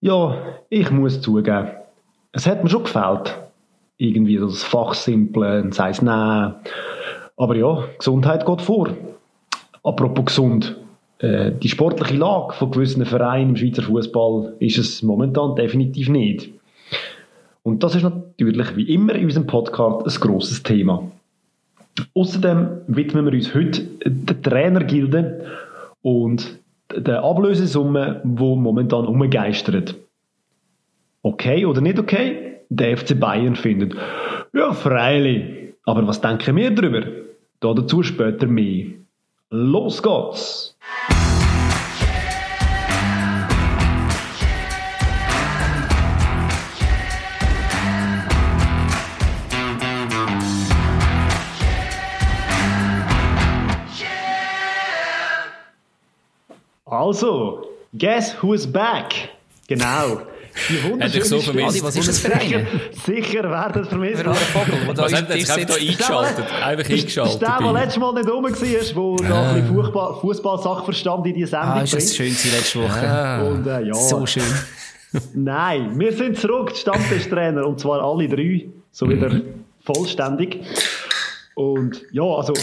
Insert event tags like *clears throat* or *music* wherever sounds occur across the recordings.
Ja, ich muss zugeben, es hat mir schon gefällt. Irgendwie das Fachsimpeln, sei es nein. Aber ja, Gesundheit geht vor. Apropos gesund. Äh, die sportliche Lage von gewissen Vereinen im Schweizer Fußball ist es momentan definitiv nicht. Und das ist natürlich wie immer in unserem Podcast ein grosses Thema. Außerdem widmen wir uns heute der Trainergilde und der Ablösesumme, wo momentan umgeistert. Okay oder nicht okay? Der FC Bayern findet, ja, freilich. Aber was denken wir darüber? Dazu später mehr. Los geht's! Also, guess who's back? Genau. Die wunderschöne so vermisst. was ist das für eine? Sicher wer das vermisst hat. Vogel, was hat jetzt da eingeschaltet? Einfach eingeschaltet. Der, der letztes Mal nicht rum war, wo ah. noch ein bisschen Fußball-Sachverstand in die Sendung ah, ist das schön letzte Woche. Ah. Und, äh, ja. So schön. *laughs* Nein, wir sind zurück, Stammtischtrainer, und zwar alle drei, so wieder mhm. vollständig. Und ja, also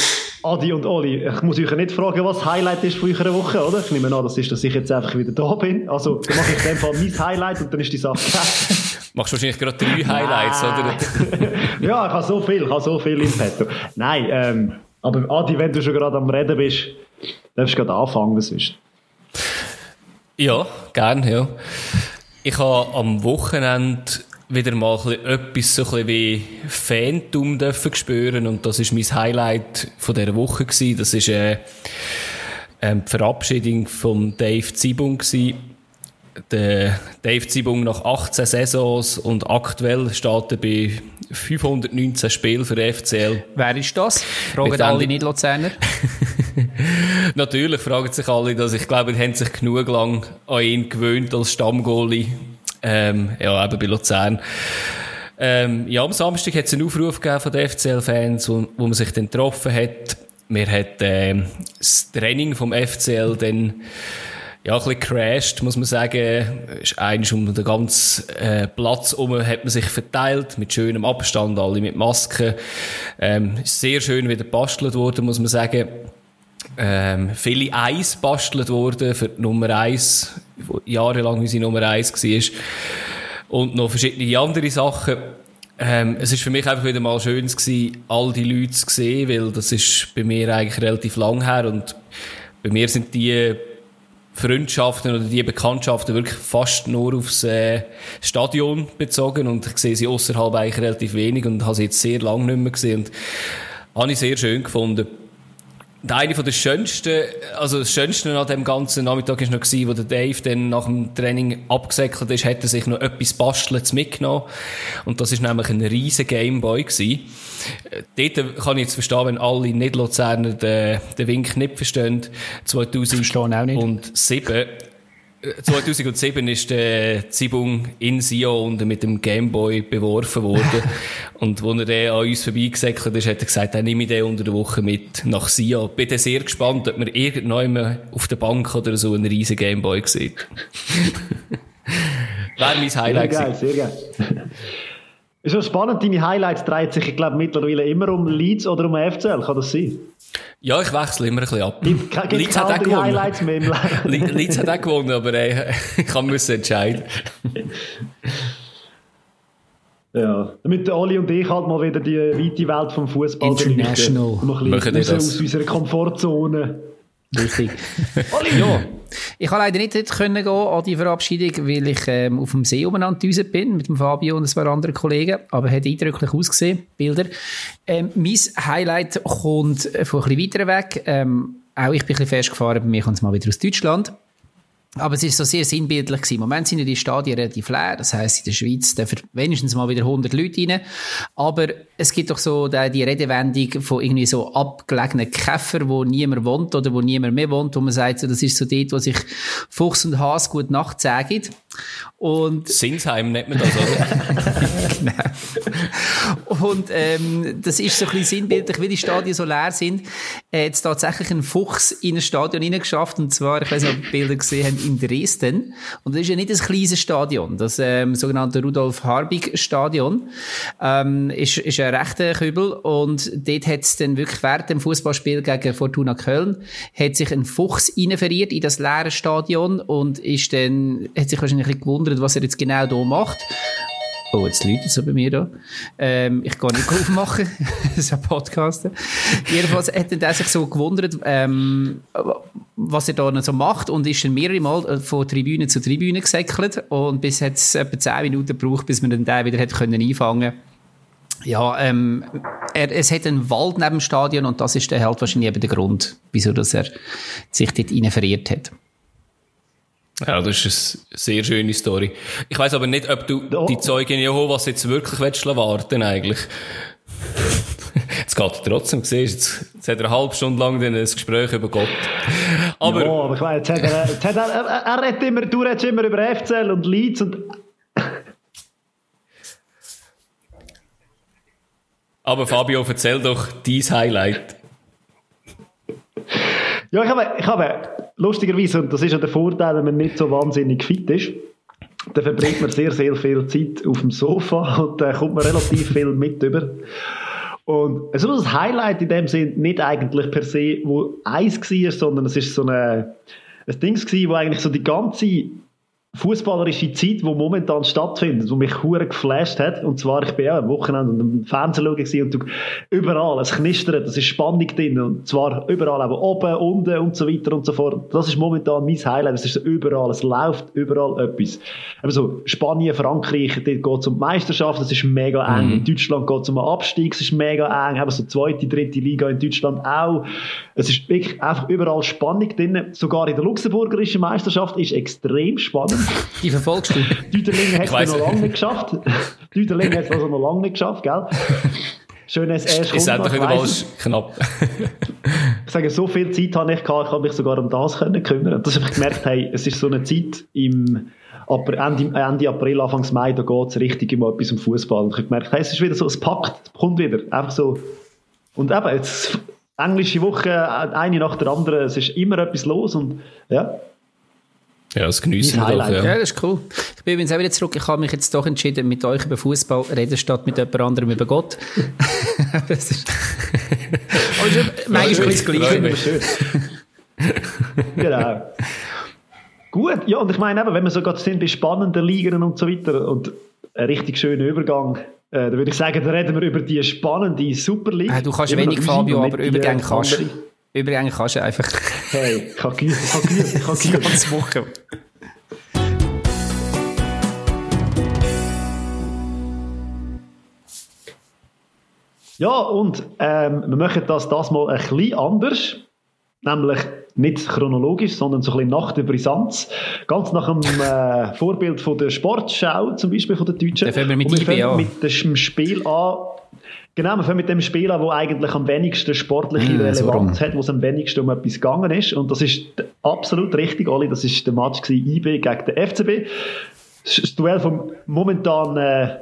Adi und Oli, ich muss euch nicht fragen, was das Highlight ist von eurer Woche, oder? Ich nehme an, das ist, dass ich jetzt einfach wieder da bin. Also, dann mache ich in dem Fall mein Highlight und dann ist die Sache Machst du wahrscheinlich gerade drei Highlights, oder? ja, ich habe so viel, ich habe so viel im Petto. Nein, ähm, aber Adi, wenn du schon gerade am Reden bist, darfst du gerade anfangen, was ist. Ja, gern, ja. Ich habe am Wochenende wieder mal etwas so ein wie Phantom dürfen spüren und das ist mein Highlight von dieser Woche gewesen. Das ist äh, ähm, die Verabschiedung von Dave Zibung gewesen. Der Dave Zibung nach 18 Saisons und aktuell steht er bei 519 Spielen für den FCL. Wer ist das? Fragen alle Nicht-Luzerner. *laughs* Natürlich fragen sich alle das. Ich glaube, die haben sich genug lang an ihn gewöhnt als Stammgoalie ähm, ja, eben bei Luzern. Ähm, ja, am Samstag hat es einen Aufruf gegeben von den FCL-Fans, wo, wo man sich dann getroffen hat. Wir hat äh, das Training vom FCL dann ja, ein bisschen crashed, muss man sagen. Ist eigentlich um den ganzen äh, Platz herum hat man sich verteilt, mit schönem Abstand, alle mit Masken. Ähm, ist sehr schön wieder gebastelt worden, muss man sagen. Ähm, viele Eis bastelt worden für die Nummer 1 jahrelang unsere Nummer eins war. Und noch verschiedene andere Sachen. Ähm, es ist für mich einfach wieder mal schön gewesen, all die Leute zu sehen, weil das ist bei mir eigentlich relativ lang her und bei mir sind die Freundschaften oder die Bekanntschaften wirklich fast nur aufs äh, Stadion bezogen und ich sehe sie außerhalb eigentlich relativ wenig und habe sie jetzt sehr lange nicht mehr gesehen und habe ich sehr schön gefunden. Und eine von der schönsten, also das Schönste an dem ganzen Nachmittag war noch gewesen, wo der Dave dann nach dem Training abgesäckelt ist, hat er sich noch etwas Bastelns mitgenommen. Und das ist nämlich ein riesen Gameboy gewesen. Dort kann ich jetzt verstehen, wenn alle Nicht-Luzerner den, den Wink nicht verstehen. 2007 2007 ist der Zibung in Sion mit dem Gameboy beworfen worden. *laughs* und als er den an uns vorbeigesäckelt ist, hat er gesagt, er nehme den unter der Woche mit nach Sion. Bin dann sehr gespannt, ob man irgendwann auf der Bank oder so einen riesen Gameboy sieht. *laughs* Wäre mein Highlight. Sehr geil, sehr geil. Ist schon spannend, deine Highlights drehen sich, ich glaube, mittlerweile immer um Leeds oder um FCL, kann das sein? Ja, ich wechsle immer ein bisschen ab. Gibt, Leeds hat auch gewonnen. Highlights mehr im *laughs* Leeds hat auch gewonnen, aber äh, *laughs* ich kann müssen entscheiden. *laughs* ja, damit Oli und ich halt mal wieder die weite Welt vom Fußball International. Bisschen raus aus unserer Komfortzone. Richtig. *laughs* Oli, ja. Ich konnte leider nicht können gehen an die Verabschiedung, weil ich ähm, auf dem See umeinander bin mit dem Fabio und ein paar anderen Kollegen. Aber hat eindrücklich ausgesehen, Bilder. Ähm, mein Highlight kommt von ein bisschen weiter weg. Ähm, auch ich bin ein bisschen festgefahren, bei mir kommt es mal wieder aus Deutschland. Aber es ist so sehr sinnbildlich gewesen. Im Moment sind ja die Stadien relativ leer. Das heisst, in der Schweiz dürfen wenigstens mal wieder 100 Leute rein. Aber es gibt doch so die, Redewendung von irgendwie so abgelegenen Käfer, wo niemand wohnt oder wo niemand mehr wohnt, wo man sagt, so, das ist so dort, wo sich Fuchs und Hase gut Nacht sagen. Und Sinsheim nennt man das, oder? *laughs* genau. Und ähm, das ist so ein bisschen sinnbildlich, wie die Stadien so leer sind. hat es tatsächlich einen Fuchs in ein Stadion hineingeschafft. Und zwar, ich weiß nicht, ob ihr Bilder gesehen habt, in Dresden. Und das ist ja nicht ein kleines Stadion. Das ähm, sogenannte Rudolf Harbig Stadion ähm, ist, ist ein rechter Kübel. Und dort hat es dann wirklich während dem Fußballspiel gegen Fortuna Köln hat sich ein Fuchs verirrt in das leere Stadion und ist dann, hat sich wahrscheinlich gewundert, was er jetzt genau hier macht. Oh, jetzt läutet es bei mir da. Ähm, ich kann nicht *laughs* aufmachen. *laughs* das ist ein Podcast. Jedenfalls hat er sich so gewundert, ähm, was er da so macht und ist dann mehrere Mal äh, von Tribüne zu Tribüne gesäckelt und bis hat es etwa 10 Minuten gebraucht, bis man dann den wieder hat können einfangen ja, ähm, er, es hat einen Wald neben dem Stadion und das ist dann halt wahrscheinlich eben der Grund, wieso dass er sich dort rein verirrt hat. Ja, das ist eine sehr schöne Story. Ich weiß aber nicht, ob du oh. die Zeugen Jehovas jetzt wirklich willst warten eigentlich. *laughs* Jetzt geht er trotzdem, siehst jetzt, jetzt hat er eine halbe Stunde lang ein Gespräch über Gott. Aber, ja, aber ich meine, jetzt hat er, jetzt hat er, er, er redet immer, du redest immer über FCL und Leeds und... aber Fabio, erzähl doch dein Highlight. Ja, ich habe, ich habe lustigerweise, und das ist ja der Vorteil, wenn man nicht so wahnsinnig fit ist, dann verbringt man sehr, sehr viel Zeit auf dem Sofa *laughs* und dann kommt man relativ viel mit über. Und war das Highlight in dem Sinn nicht eigentlich per se, wo eins war, sondern es ist so eine, ein Ding wo eigentlich so die ganze fußballerische Zeit, die momentan stattfindet, die mich hure geflasht hat. Und zwar, ich bin ja am Wochenende und im Fernsehen und du, überall, es knistert, es ist Spannung drin. Und zwar überall, aber oben, unten und so weiter und so fort. Das ist momentan mein Highlight. Es ist überall, es läuft überall etwas. Eben so Spanien, Frankreich, dort geht es um die Meisterschaft, es ist mega eng. Mhm. In Deutschland geht es um einen Abstieg, es ist mega eng. Eben so zweite, dritte Liga in Deutschland auch. Es ist wirklich einfach überall Spannung drin. Sogar in der luxemburgerischen Meisterschaft ist extrem spannend. Die verfolgst du? Düderlingen hat es noch lange nicht geschafft. Düderlingen hat es also noch lange nicht geschafft, gell? Schönes erst Ist einfach überall knapp. *laughs* *laughs* ich sage, so viel Zeit habe ich gehabt, ich habe mich sogar um das können kümmern. Dass ich gemerkt hey, es ist so eine Zeit im Ende, Ende April, Anfang Mai, da geht es richtig immer etwas um Fußball. Und ich habe gemerkt, hey, es ist wieder so, es packt, es kommt wieder. Einfach so. Und eben, jetzt, englische Woche, eine nach der anderen, es ist immer etwas los und, ja. Ja, das genießen wir doch, ja. ja. das ist cool. Ich bin übrigens auch wieder zurück. Ich habe mich jetzt doch entschieden, mit euch über Fußball reden, statt mit jemand anderem über Gott. *laughs* das ist, *laughs* also, manchmal ist das Gleiche. genau. Gut, ja, und ich meine eben, wenn wir so gerade sind bei spannenden Ligen und so weiter und ein richtig schöner Übergang, äh, dann würde ich sagen, dann reden wir über die spannende Super League. Äh, du kannst wenig, Fabio, aber Übergänge kannst du. Übergänge kannst du einfach. Hey, ich kann geübt, ich kann geübt, ich kann Die ganze Woche. Ja, und ähm, wir machen das das mal ein bisschen anders. Nämlich nicht chronologisch, sondern so ein bisschen nach der Brisanz. Ganz nach dem äh, *laughs* Vorbild von der Sportschau, zum Beispiel von der Deutschen. Dann fangen wir mit, und wir fangen mit dem Spiel an. Genau, wir fangen mit dem Spiel an, wo eigentlich am wenigsten sportliche mm, Relevanz so hat, wo es am wenigsten um etwas gegangen ist. Und das ist absolut richtig, Oli. Das ist der Match gewesen, IB gegen den FCB. Das Duell vom momentanen äh,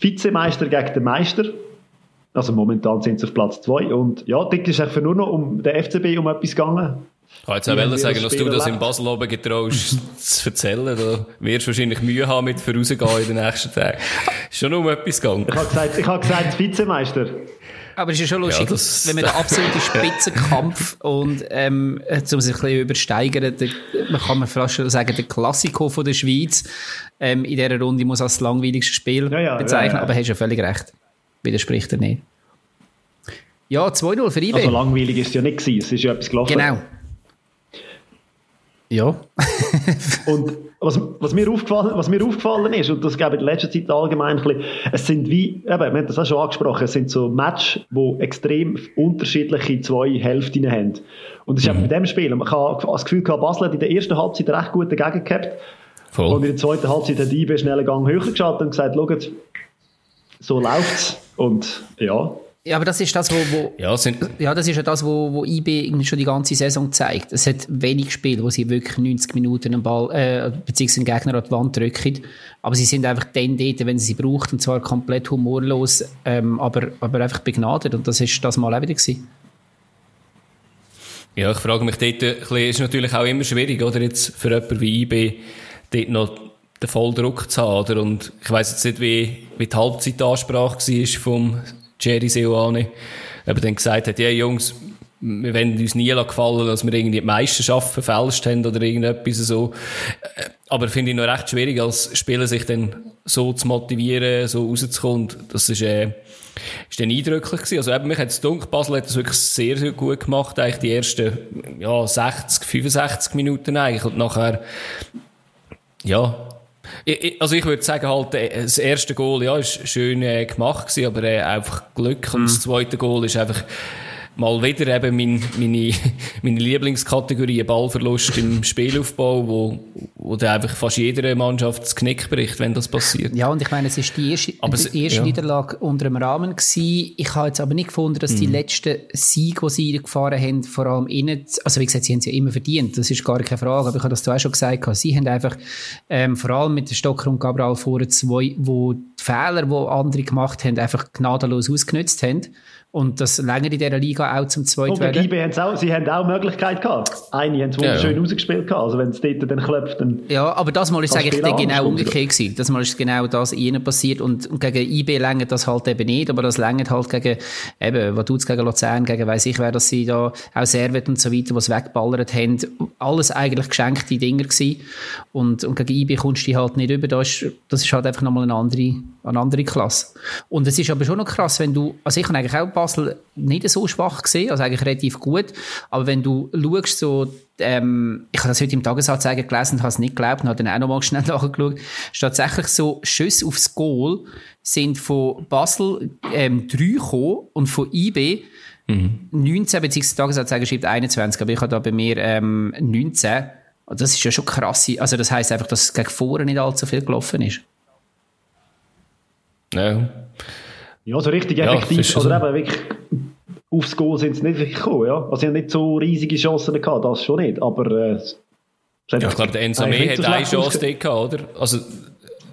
Vizemeister gegen den Meister. Also momentan sind sie auf Platz 2 und ja, dort ist einfach nur noch um den FCB um etwas gegangen. Ich kann jetzt auch wollen sagen, dass du das in Basel oben getraust *laughs* zu erzählen. Da wirst du wahrscheinlich Mühe haben mit vorausgehen in den nächsten Tagen. Ist schon um etwas gegangen. Ich habe gesagt, ich habe gesagt Vizemeister. Aber es ist ja schon lustig, ja, wenn man den absoluten Spitzenkampf *laughs* und ähm, um sich ein bisschen übersteigern, der, man kann man fast schon sagen, der Klassiko von der Schweiz ähm, in dieser Runde muss als das langweiligste Spiel ja, ja, bezeichnen, aber hast ja völlig recht widerspricht er nicht. Ja, 2-0 für IB. Also langweilig ist es ja nicht gewesen, es ist ja etwas gelaufen. Genau. Ja. *laughs* und was, was, mir aufgefallen, was mir aufgefallen ist, und das gebe ich in letzter Zeit allgemein ein bisschen, es sind wie, eben, wir haben das auch schon angesprochen, es sind so Matches, wo extrem unterschiedliche zwei Hälften haben. Und das ist mhm. bei dem Spiel, man kann das Gefühl gehabt, Basel hat in der ersten Halbzeit recht gut dagegen gehabt. Voll. Und in der zweiten Halbzeit hat IB schnell einen Gang höher geschaltet und gesagt, schaut, so läuft's. Und ja. Ja, aber das ist das, wo, wo ja, ja, das ist ja das, wo, wo IB schon die ganze Saison zeigt. Es hat wenig Spiele, wo sie wirklich 90 Minuten einen Ball, äh, beziehungsweise den Gegner an die Wand drücken. Aber sie sind einfach dann dort, wenn sie sie braucht, und zwar komplett humorlos, ähm, aber, aber einfach begnadet. Und das ist das mal auch wieder gewesen. Ja, ich frage mich dort, ein ist natürlich auch immer schwierig, oder jetzt für jemanden wie IB dort noch den Volldruck zu haben, oder? Und ich weiss jetzt nicht, wie, wie die Halbzeitansprache war vom Jerry Seoane, aber dann gesagt hat, ja Jungs, wir wollen uns nie gefallen, dass wir irgendwie die Meisterschaft verfälscht haben oder irgendetwas so. Aber finde ich noch recht schwierig, als Spieler sich dann so zu motivieren, so rauszukommen. Das ist, äh, ist dann eindrücklich gewesen. Also eben, mich hat es dunkel, Basel hat das wirklich sehr, sehr gut gemacht, eigentlich die ersten, ja, 60, 65 Minuten eigentlich. Und nachher, ja, also ich würde sagen halt, äh, das erste Goal, ja, ist schön äh, gemacht gewesen, aber äh, einfach Glück. Und das mhm. zweite Goal ist einfach, mal wieder eben mein, meine, *laughs* meine Lieblingskategorie Ballverlust im Spielaufbau, wo, wo dann einfach fast jeder Mannschaft das Knick bricht, wenn das passiert. Ja, und ich meine, es ist die erste, aber die erste ja. Niederlage unter dem Rahmen gewesen. Ich habe jetzt aber nicht gefunden, dass die mhm. letzten Siege, die sie gefahren haben, vor allem innen, also wie gesagt, sie haben es ja immer verdient, das ist gar keine Frage, aber ich habe das auch schon gesagt, sie haben einfach ähm, vor allem mit Stocker und Gabriel vorher zwei, wo die Fehler, die andere gemacht haben, einfach gnadenlos ausgenutzt haben. Und das länger in dieser Liga auch zum zweiten Und werden. IB auch, sie haben auch Möglichkeit gehabt. Eine haben es wunderschön ja. rausgespielt gehabt. Also wenn es dort dann klopft, dann... Ja, aber das Mal ist es eigentlich genau umgekehrt gewesen. Das Mal ist genau das ihnen passiert. Und, und gegen IB längert das halt eben nicht. Aber das längert halt gegen, eben, was tut's gegen Luzern, gegen weiss ich wer, dass sie da auch Servet und so weiter, was wegballert haben. Alles eigentlich geschenkte Dinger gewesen. Und, und gegen IB kommst du halt nicht über. Das ist, das ist halt einfach nochmal eine andere, eine andere Klasse. Und es ist aber schon noch krass, wenn du, also ich kann eigentlich auch Basel nicht so schwach gesehen, also eigentlich relativ gut. Aber wenn du schaust, so, ähm, ich habe das heute im Tagesanzeiger gelesen und habe es nicht geglaubt und habe dann auch nochmal schnell *laughs* nachgeschaut, ist tatsächlich so, Schüsse aufs Goal sind von Basel ähm, 3 gekommen und von IB mhm. 19, beziehungsweise Tagesanzeiger schreibt 21, aber ich habe da bei mir ähm, 19. Das ist ja schon krass. Also das heisst einfach, dass gegen vorne nicht allzu viel gelaufen ist. Ja. Ja, so richtig effektiv. Ja, oder eben wirklich aufs Goal sind sie nicht wirklich gekommen. Ja? Also sie haben nicht so riesige Chancen gehabt, das schon nicht. Aber äh, ja, ich glaube, der Enzo May hat eine Chance dort gehabt, oder? Also,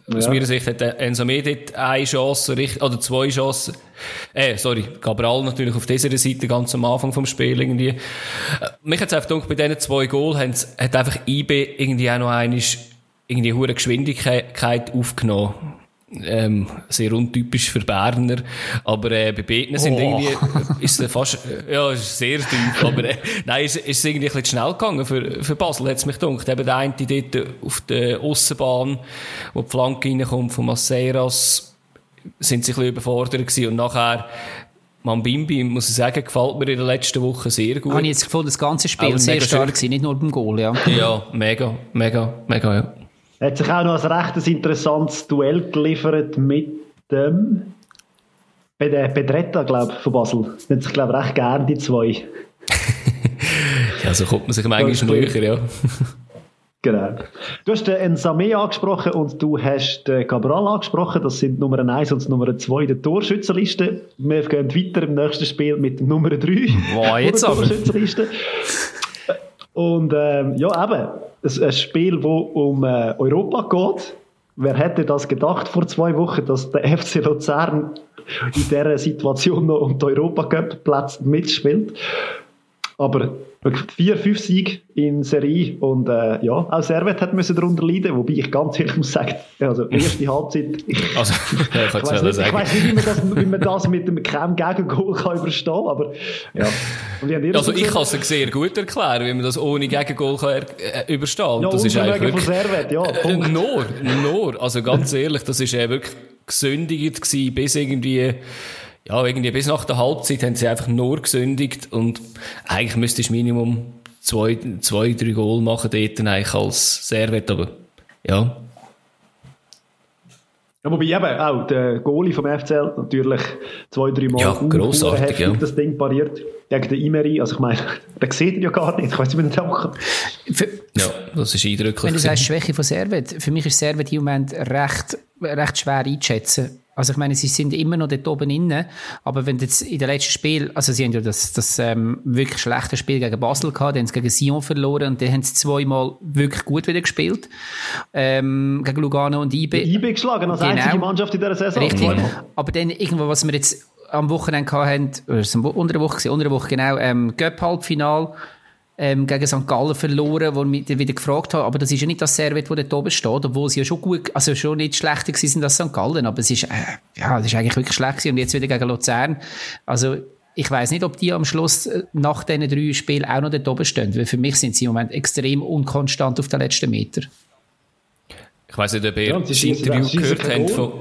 aus ja. meiner Sicht hat der Enzo May dort eine Chance, oder zwei Chancen. Äh, sorry, Cabral natürlich auf dieser Seite ganz am Anfang vom Spiel irgendwie. Äh, mich hat es einfach gedacht, bei diesen zwei Goal hat einfach IB irgendwie auch noch eine irgendwie hohe Geschwindigkeit aufgenommen ähm, sehr untypisch für Berner, aber äh, bei Betten sind oh. irgendwie, ist es fast, ja, ist sehr tief, aber äh, nein, ist, ist irgendwie ein bisschen schnell gegangen für, für Basel, hat es mich gedacht. Eben der eine dort auf der Aussenbahn, wo die Flanke reinkommt von Maceras, sind sie ein bisschen überfordert gewesen und nachher Mambimbi, muss ich sagen, gefällt mir in der letzten Woche sehr gut. Habe ich jetzt gefunden, das ganze Spiel sehr stark gewesen, nicht nur beim Goal, ja. Ja, mega, mega, mega, ja. Hat sich auch noch ein recht interessantes Duell geliefert mit dem Bedretta, glaube ich, von Basel. Das nennt sich, glaube ich, recht gerne, die zwei. *laughs* ja, so kommt man sich manchmal näher, ja. Genau. Du hast den Ensame angesprochen und du hast den Cabral angesprochen. Das sind Nummer 1 und Nummer 2 der Torschützenliste. Wir gehen weiter im nächsten Spiel mit Nummer 3. Wow, jetzt *laughs* aber. Und ähm, ja, eben, ein Spiel, das um äh, Europa geht. Wer hätte das gedacht vor zwei Wochen, dass der *laughs* FC Luzern in dieser Situation noch um die Europacup-Plätze mitspielt? Aber vier, fünf Siege in Serie und äh, ja, auch Servet hat müssen darunter leiden, wobei ich ganz ehrlich muss sagen, also erste Halbzeit, ich, *laughs* also, ja, ich, weiß nicht, ich weiß nicht, wie man das, wie man das mit einem keinem Gegengol kann überstehen, aber ja. also ich kann es sehr gut erklären, wie man das ohne Gegengol kann äh, überstehen. Ja, das ist eigentlich wirklich, Servet, ja, äh, nur, nur, also ganz ehrlich, das ist äh, wirklich gesündigt gewesen, bis irgendwie ja, irgendwie bis nach der Halbzeit haben sie einfach nur gesündigt und eigentlich müsste ich Minimum zwei, zwei drei Goal machen dort eigentlich als Servet, aber ja. Ja, wobei eben auch der Goalie vom FCL natürlich zwei, drei Mal ja, grossartig, ja. das Ding pariert gegen den Imeri. Also ich meine, *laughs* der sieht ihn ja gar nicht. Ich weiß nicht, wie er machen Ja, das ist eindrücklich. Wenn du sagst Schwäche von Servet, für mich ist Servet im Moment recht, recht schwer einzuschätzen also ich meine, sie sind immer noch dort oben inne, aber wenn jetzt in den letzten Spiel, also sie haben ja das, das ähm, wirklich schlechte Spiel gegen Basel gehabt, dann haben sie gegen Sion verloren und dann haben sie zweimal wirklich gut wieder gespielt, ähm, gegen Lugano und IB. IB geschlagen als genau. einzige Mannschaft in dieser Saison. Richtig, aber dann irgendwo, was wir jetzt am Wochenende hatten, oder es war unter der Woche, unter der Woche genau, ähm, Göpp-Halbfinal, ähm, gegen St. Gallen verloren, wo ich wieder gefragt habe, aber das ist ja nicht das Servet, das dort oben steht, obwohl sie ja schon gut, also schon nicht schlechter gewesen als St. Gallen, aber es ist, äh, ja, das ist eigentlich wirklich schlecht gewesen und jetzt wieder gegen Luzern. Also, ich weiß nicht, ob die am Schluss äh, nach diesen drei Spielen auch noch dort oben stehen, weil für mich sind sie im Moment extrem unkonstant auf den letzten Meter. Ich weiß nicht, ob ihr ja, das Interview gehört habt von...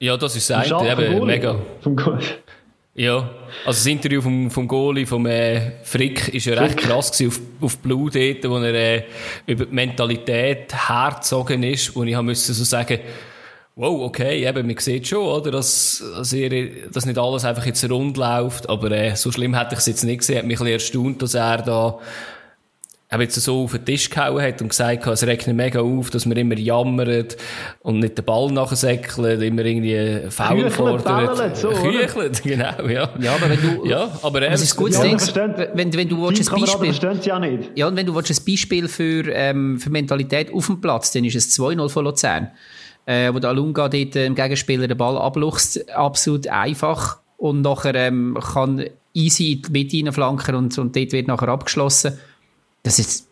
Ja, das ist das eine, eben, mega. Vom ja, also das Interview vom, vom Goalie, vom äh, Frick, ist ja recht krass gewesen auf, auf Blue dort, wo er äh, über die Mentalität hergezogen ist, wo ich haben müssen so sagen, wow, okay, eben, man sieht schon, oder, dass, dass, ihr, dass nicht alles einfach jetzt rund läuft, aber äh, so schlimm hätte ich es jetzt nicht gesehen, hat mich ein bisschen erstaunt, dass er da er jetzt so auf den Tisch gehauen hat und gesagt hat, es regnet mega auf, dass wir immer jammern und nicht den Ball nachsäckeln, immer irgendwie faul fordern. So, Küchelt, *laughs* genau, ja. Ja, aber wenn du, ja, aber das ist gut, ja, wenn, wenn du ein Beispiel, ja nicht. Ja, und wenn du ein Beispiel für, ähm, für Mentalität auf dem Platz, dann ist es 2-0 von Luzern, äh, wo der Alunga dort äh, im Gegenspieler den Ball abluchst, absolut einfach und nachher ähm, kann easy in die Mitte reinflanken und, und dort wird nachher abgeschlossen. Das ist.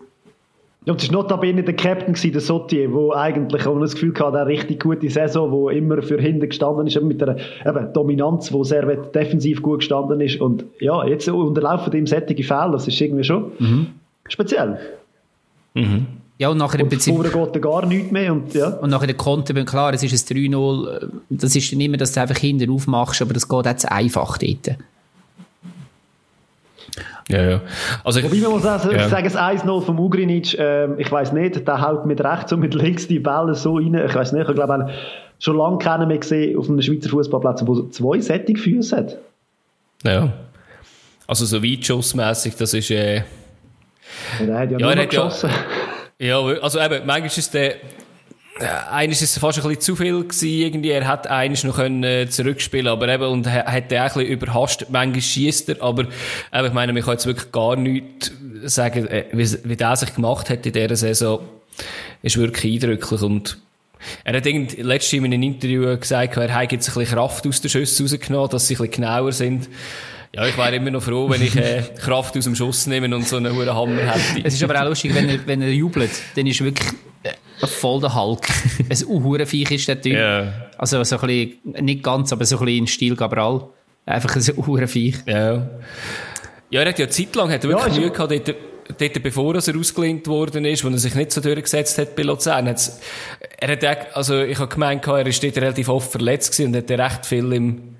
Ja, das war notabene der Captain, der Sotier, der eigentlich, wo man das Gefühl hatte, eine richtig gute Saison, wo immer für hinten gestanden ist, mit einer eben, Dominanz, wo sehr defensiv gut gestanden ist. Und ja, jetzt unterlaufen ihm sättige Fälle, das ist irgendwie schon mhm. speziell. Mhm. Ja, und nachher im Prinzip... Vorher geht gar nichts mehr. Und, ja. und nachher der Konter, klar, es ist ein 3-0, das ist dann immer, dass du einfach hinten aufmachst, aber das geht jetzt einfach dort. Ja, ja. Also Wobei man muss auch ja. sagen, das 1-0 von Ugrinic, äh, ich weiß nicht, der haut mit rechts und mit links die Bälle so rein. Ich weiß nicht, ich glaube, schon lange keinen mehr gesehen auf einem Schweizer Fußballplatz, wo zwei sättige Füße hat. Ja. Also so weitschussmässig, das ist. Äh, ja, der hat ja, ja nur geschossen. Ja, ja, also eben, manchmal ist der eines ist fast ein bisschen zu viel gewesen, irgendwie. Er hat eines noch können äh, zurückspielen, aber eben, und er hat auch ein bisschen überhastet. Manchmal schießt er, aber, eben, ich meine, man kann jetzt wirklich gar nichts sagen, äh, wie, wie der sich gemacht hat in dieser Saison, ist wirklich eindrücklich und, er hat irgend, letztes in einem Interview gesagt, er hat jetzt ein bisschen Kraft aus den Schüssen rausgenommen, dass sie ein bisschen genauer sind. Ja, ich wäre immer noch froh, wenn ich äh, Kraft aus dem Schuss nehme und so einen hohen Hammer hätte. Es ist aber auch lustig, wenn er, wenn er jubelt, dann ist wirklich voll der Hulk. *laughs* ein Uhurenviech ist der Typ. Yeah. Also so ein bisschen, nicht ganz, aber so ein bisschen in Stil Gabral. Einfach ein *laughs* Uhurenviech. Ja. Ja, er hat ja zeitlang hat er wirklich ja, Mühe gehabt, dort, dort, bevor er ausgelehnt worden ist, wo er sich nicht so durchgesetzt hat bei Luzern. Er hat auch, also ich habe gemeint, er ist dort relativ oft verletzt gewesen und hat recht viel im,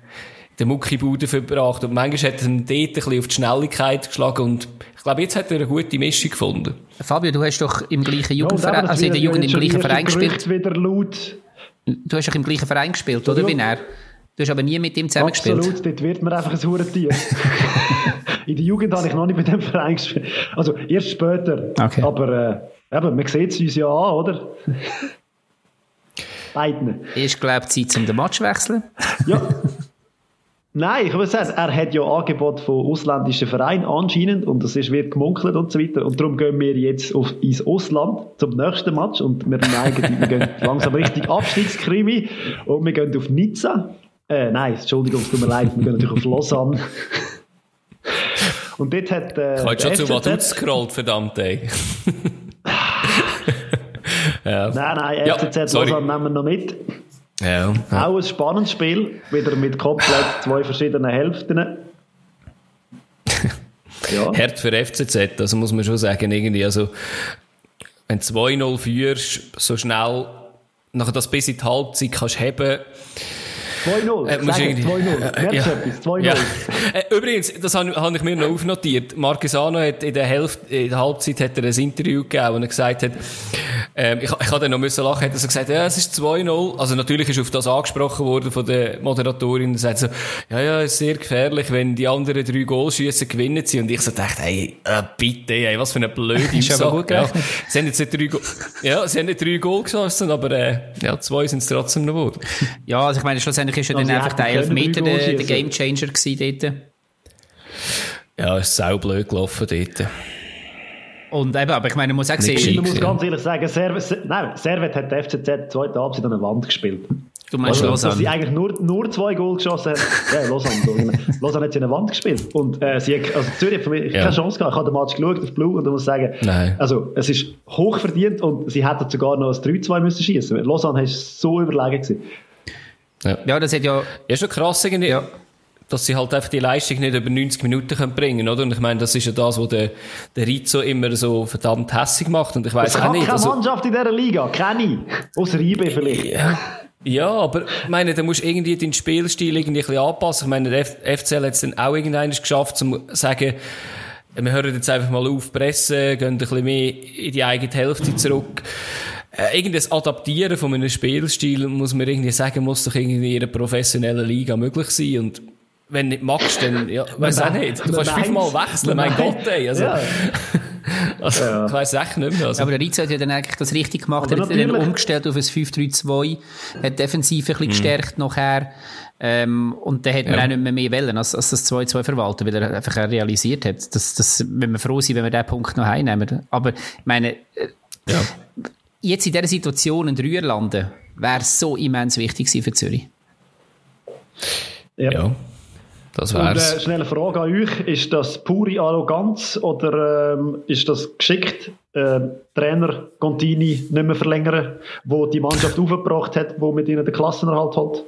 den Muckibude verbracht. Und manchmal hat er dort ein bisschen auf die Schnelligkeit geschlagen und ich glaube, jetzt hat er eine gute Mischung gefunden. Fabio, du hast doch im gleichen Jugendverein, ja, also in der Jugend im gleichen Verein gespielt. wieder laut. Du hast doch im gleichen Verein gespielt, oder? Ja. Wie er? Du hast aber nie mit ihm zusammen Absolut, gespielt. Absolut, dort wird man einfach ein Hurentier. *laughs* in der Jugend habe ich noch nicht mit dem Verein gespielt. Also erst später. Okay. Aber äh, eben, man sieht es uns ja an, oder? *laughs* Beiden. Ist, glaube ich, Zeit, um den Match zu wechseln. ja. *laughs* Nein, ich würde sagen, er hat ja Angebot von ausländischen Vereinen anscheinend und das ist, wird gemunkelt und so weiter. Und darum gehen wir jetzt auf, ins Ausland zum nächsten Match und wir neigen, wir gehen *laughs* langsam richtig Abstiegskrimi und wir gehen auf Nizza. Äh, nein, Entschuldigung, es tut mir leid, wir gehen natürlich auf Lausanne. *laughs* Und dort hat, äh, ich habe schon zu Vaduz gescrollt, verdammt, ey. *laughs* ja. Nein, nein, FCZ ja, Lausanne nehmen wir noch mit. Ja, ja. Auch ein spannendes Spiel, wieder mit komplett *laughs* zwei verschiedenen Hälften. ja. *laughs* Hart für FCZ, also muss man schon sagen, irgendwie, also, wenn du 2-0 führst, so schnell, nachher das bis in die Halbzeit kannst haben, 2-0. Äh, 2-0. Ja. 2-0. Ja. *laughs* Äh, übrigens, das habe hab ich mir noch aufnotiert. Marquesano hat in der Hälfte, in der Halbzeit hat er ein Interview gegeben, wo er gesagt hat, ähm, ich, ich hatte noch müssen lachen, hat er so gesagt, ja, es ist 2-0. Also natürlich ist auf das angesprochen worden von der Moderatorin. Er sagt so, ja, ja, es ist sehr gefährlich, wenn die anderen drei Goalschüsse gewinnen sie. Und ich so dachte, hey, äh, bitte, ey, was für eine blöde *laughs* gut ja. Sie haben jetzt nicht drei, Go ja, sie haben nicht drei Goal geschossen, aber, äh, ja, zwei sind es trotzdem noch geworden. Ja, also ich meine, schlussendlich ist ja dann einfach der Elfmeter der, der Gamechanger gewesen dort. Ja, es ist sau blöd gelaufen dort. Und eben, aber ich meine, man muss auch sehen... Man muss ganz ehrlich sagen, Servet, nein, Servet hat der FCZ zweite Halbzeit an der Wand gespielt. Du meinst also, Lausanne? Dass sie eigentlich nur, nur zwei Goal geschossen haben. *laughs* ja, Lausanne. Lausanne hat sie in eine Wand gespielt. Und äh, sie hat, also Zürich hat für mich ja. keine Chance gehabt. Ich habe den Match geschaut auf Blue und ich muss sagen, Nein. also es ist hoch verdient und sie hätten sogar noch ein 3-2 müssen schießen. Lausanne war so überlegen gewesen. Ja. ja, das hat ja... Ja, schon krass irgendwie. Ja dass sie halt einfach die Leistung nicht über 90 Minuten können bringen können, oder? Und ich meine, das ist ja das, was der, der Rizzo immer so verdammt hässig macht. Und ich weiß auch nicht. keine also, Mannschaft in dieser Liga, keine. Außer IB vielleicht. Ja. Ja, aber ich meine, da musst du irgendwie deinen Spielstil irgendwie ein bisschen anpassen. Ich meine, der FCL hat es dann auch irgendwann geschafft, um zu sagen, wir hören jetzt einfach mal auf, pressen, gehen ein bisschen mehr in die eigene Hälfte zurück. Äh, irgendwas Adaptieren von einem Spielstil, muss man irgendwie sagen, muss doch irgendwie in einer professionellen Liga möglich sein. Und wenn du nicht magst, dann, ja, weiß auch nicht. Du kannst fünfmal wechseln, mein Gott, ey. Also, ja. *laughs* also ja. ich weiss echt nicht mehr. Also. Aber der Rizzo hat ja dann eigentlich das richtig gemacht. er hat dann umgestellt auf ein 5-3-2, hat defensiv ein bisschen mhm. gestärkt nachher. Ähm, und dann hätte man ja. auch nicht mehr mehr wollen, als, als das 2-2 verwalten, weil er einfach realisiert hat, dass, dass, wenn wir froh sind, wenn wir diesen Punkt noch heimnehmen. Aber, ich meine, äh, ja. Jetzt in dieser Situation ein Dreier landen, wäre so immens wichtig für Zürich. ja. ja. Das wär's. Und, äh, schnelle Frage an euch. Ist das pure Arroganz oder ähm, ist das geschickt, äh, Trainer Contini nicht mehr verlängern, wo die Mannschaft *laughs* aufgebracht hat, wo mit ihnen den Klassenerhalt holt?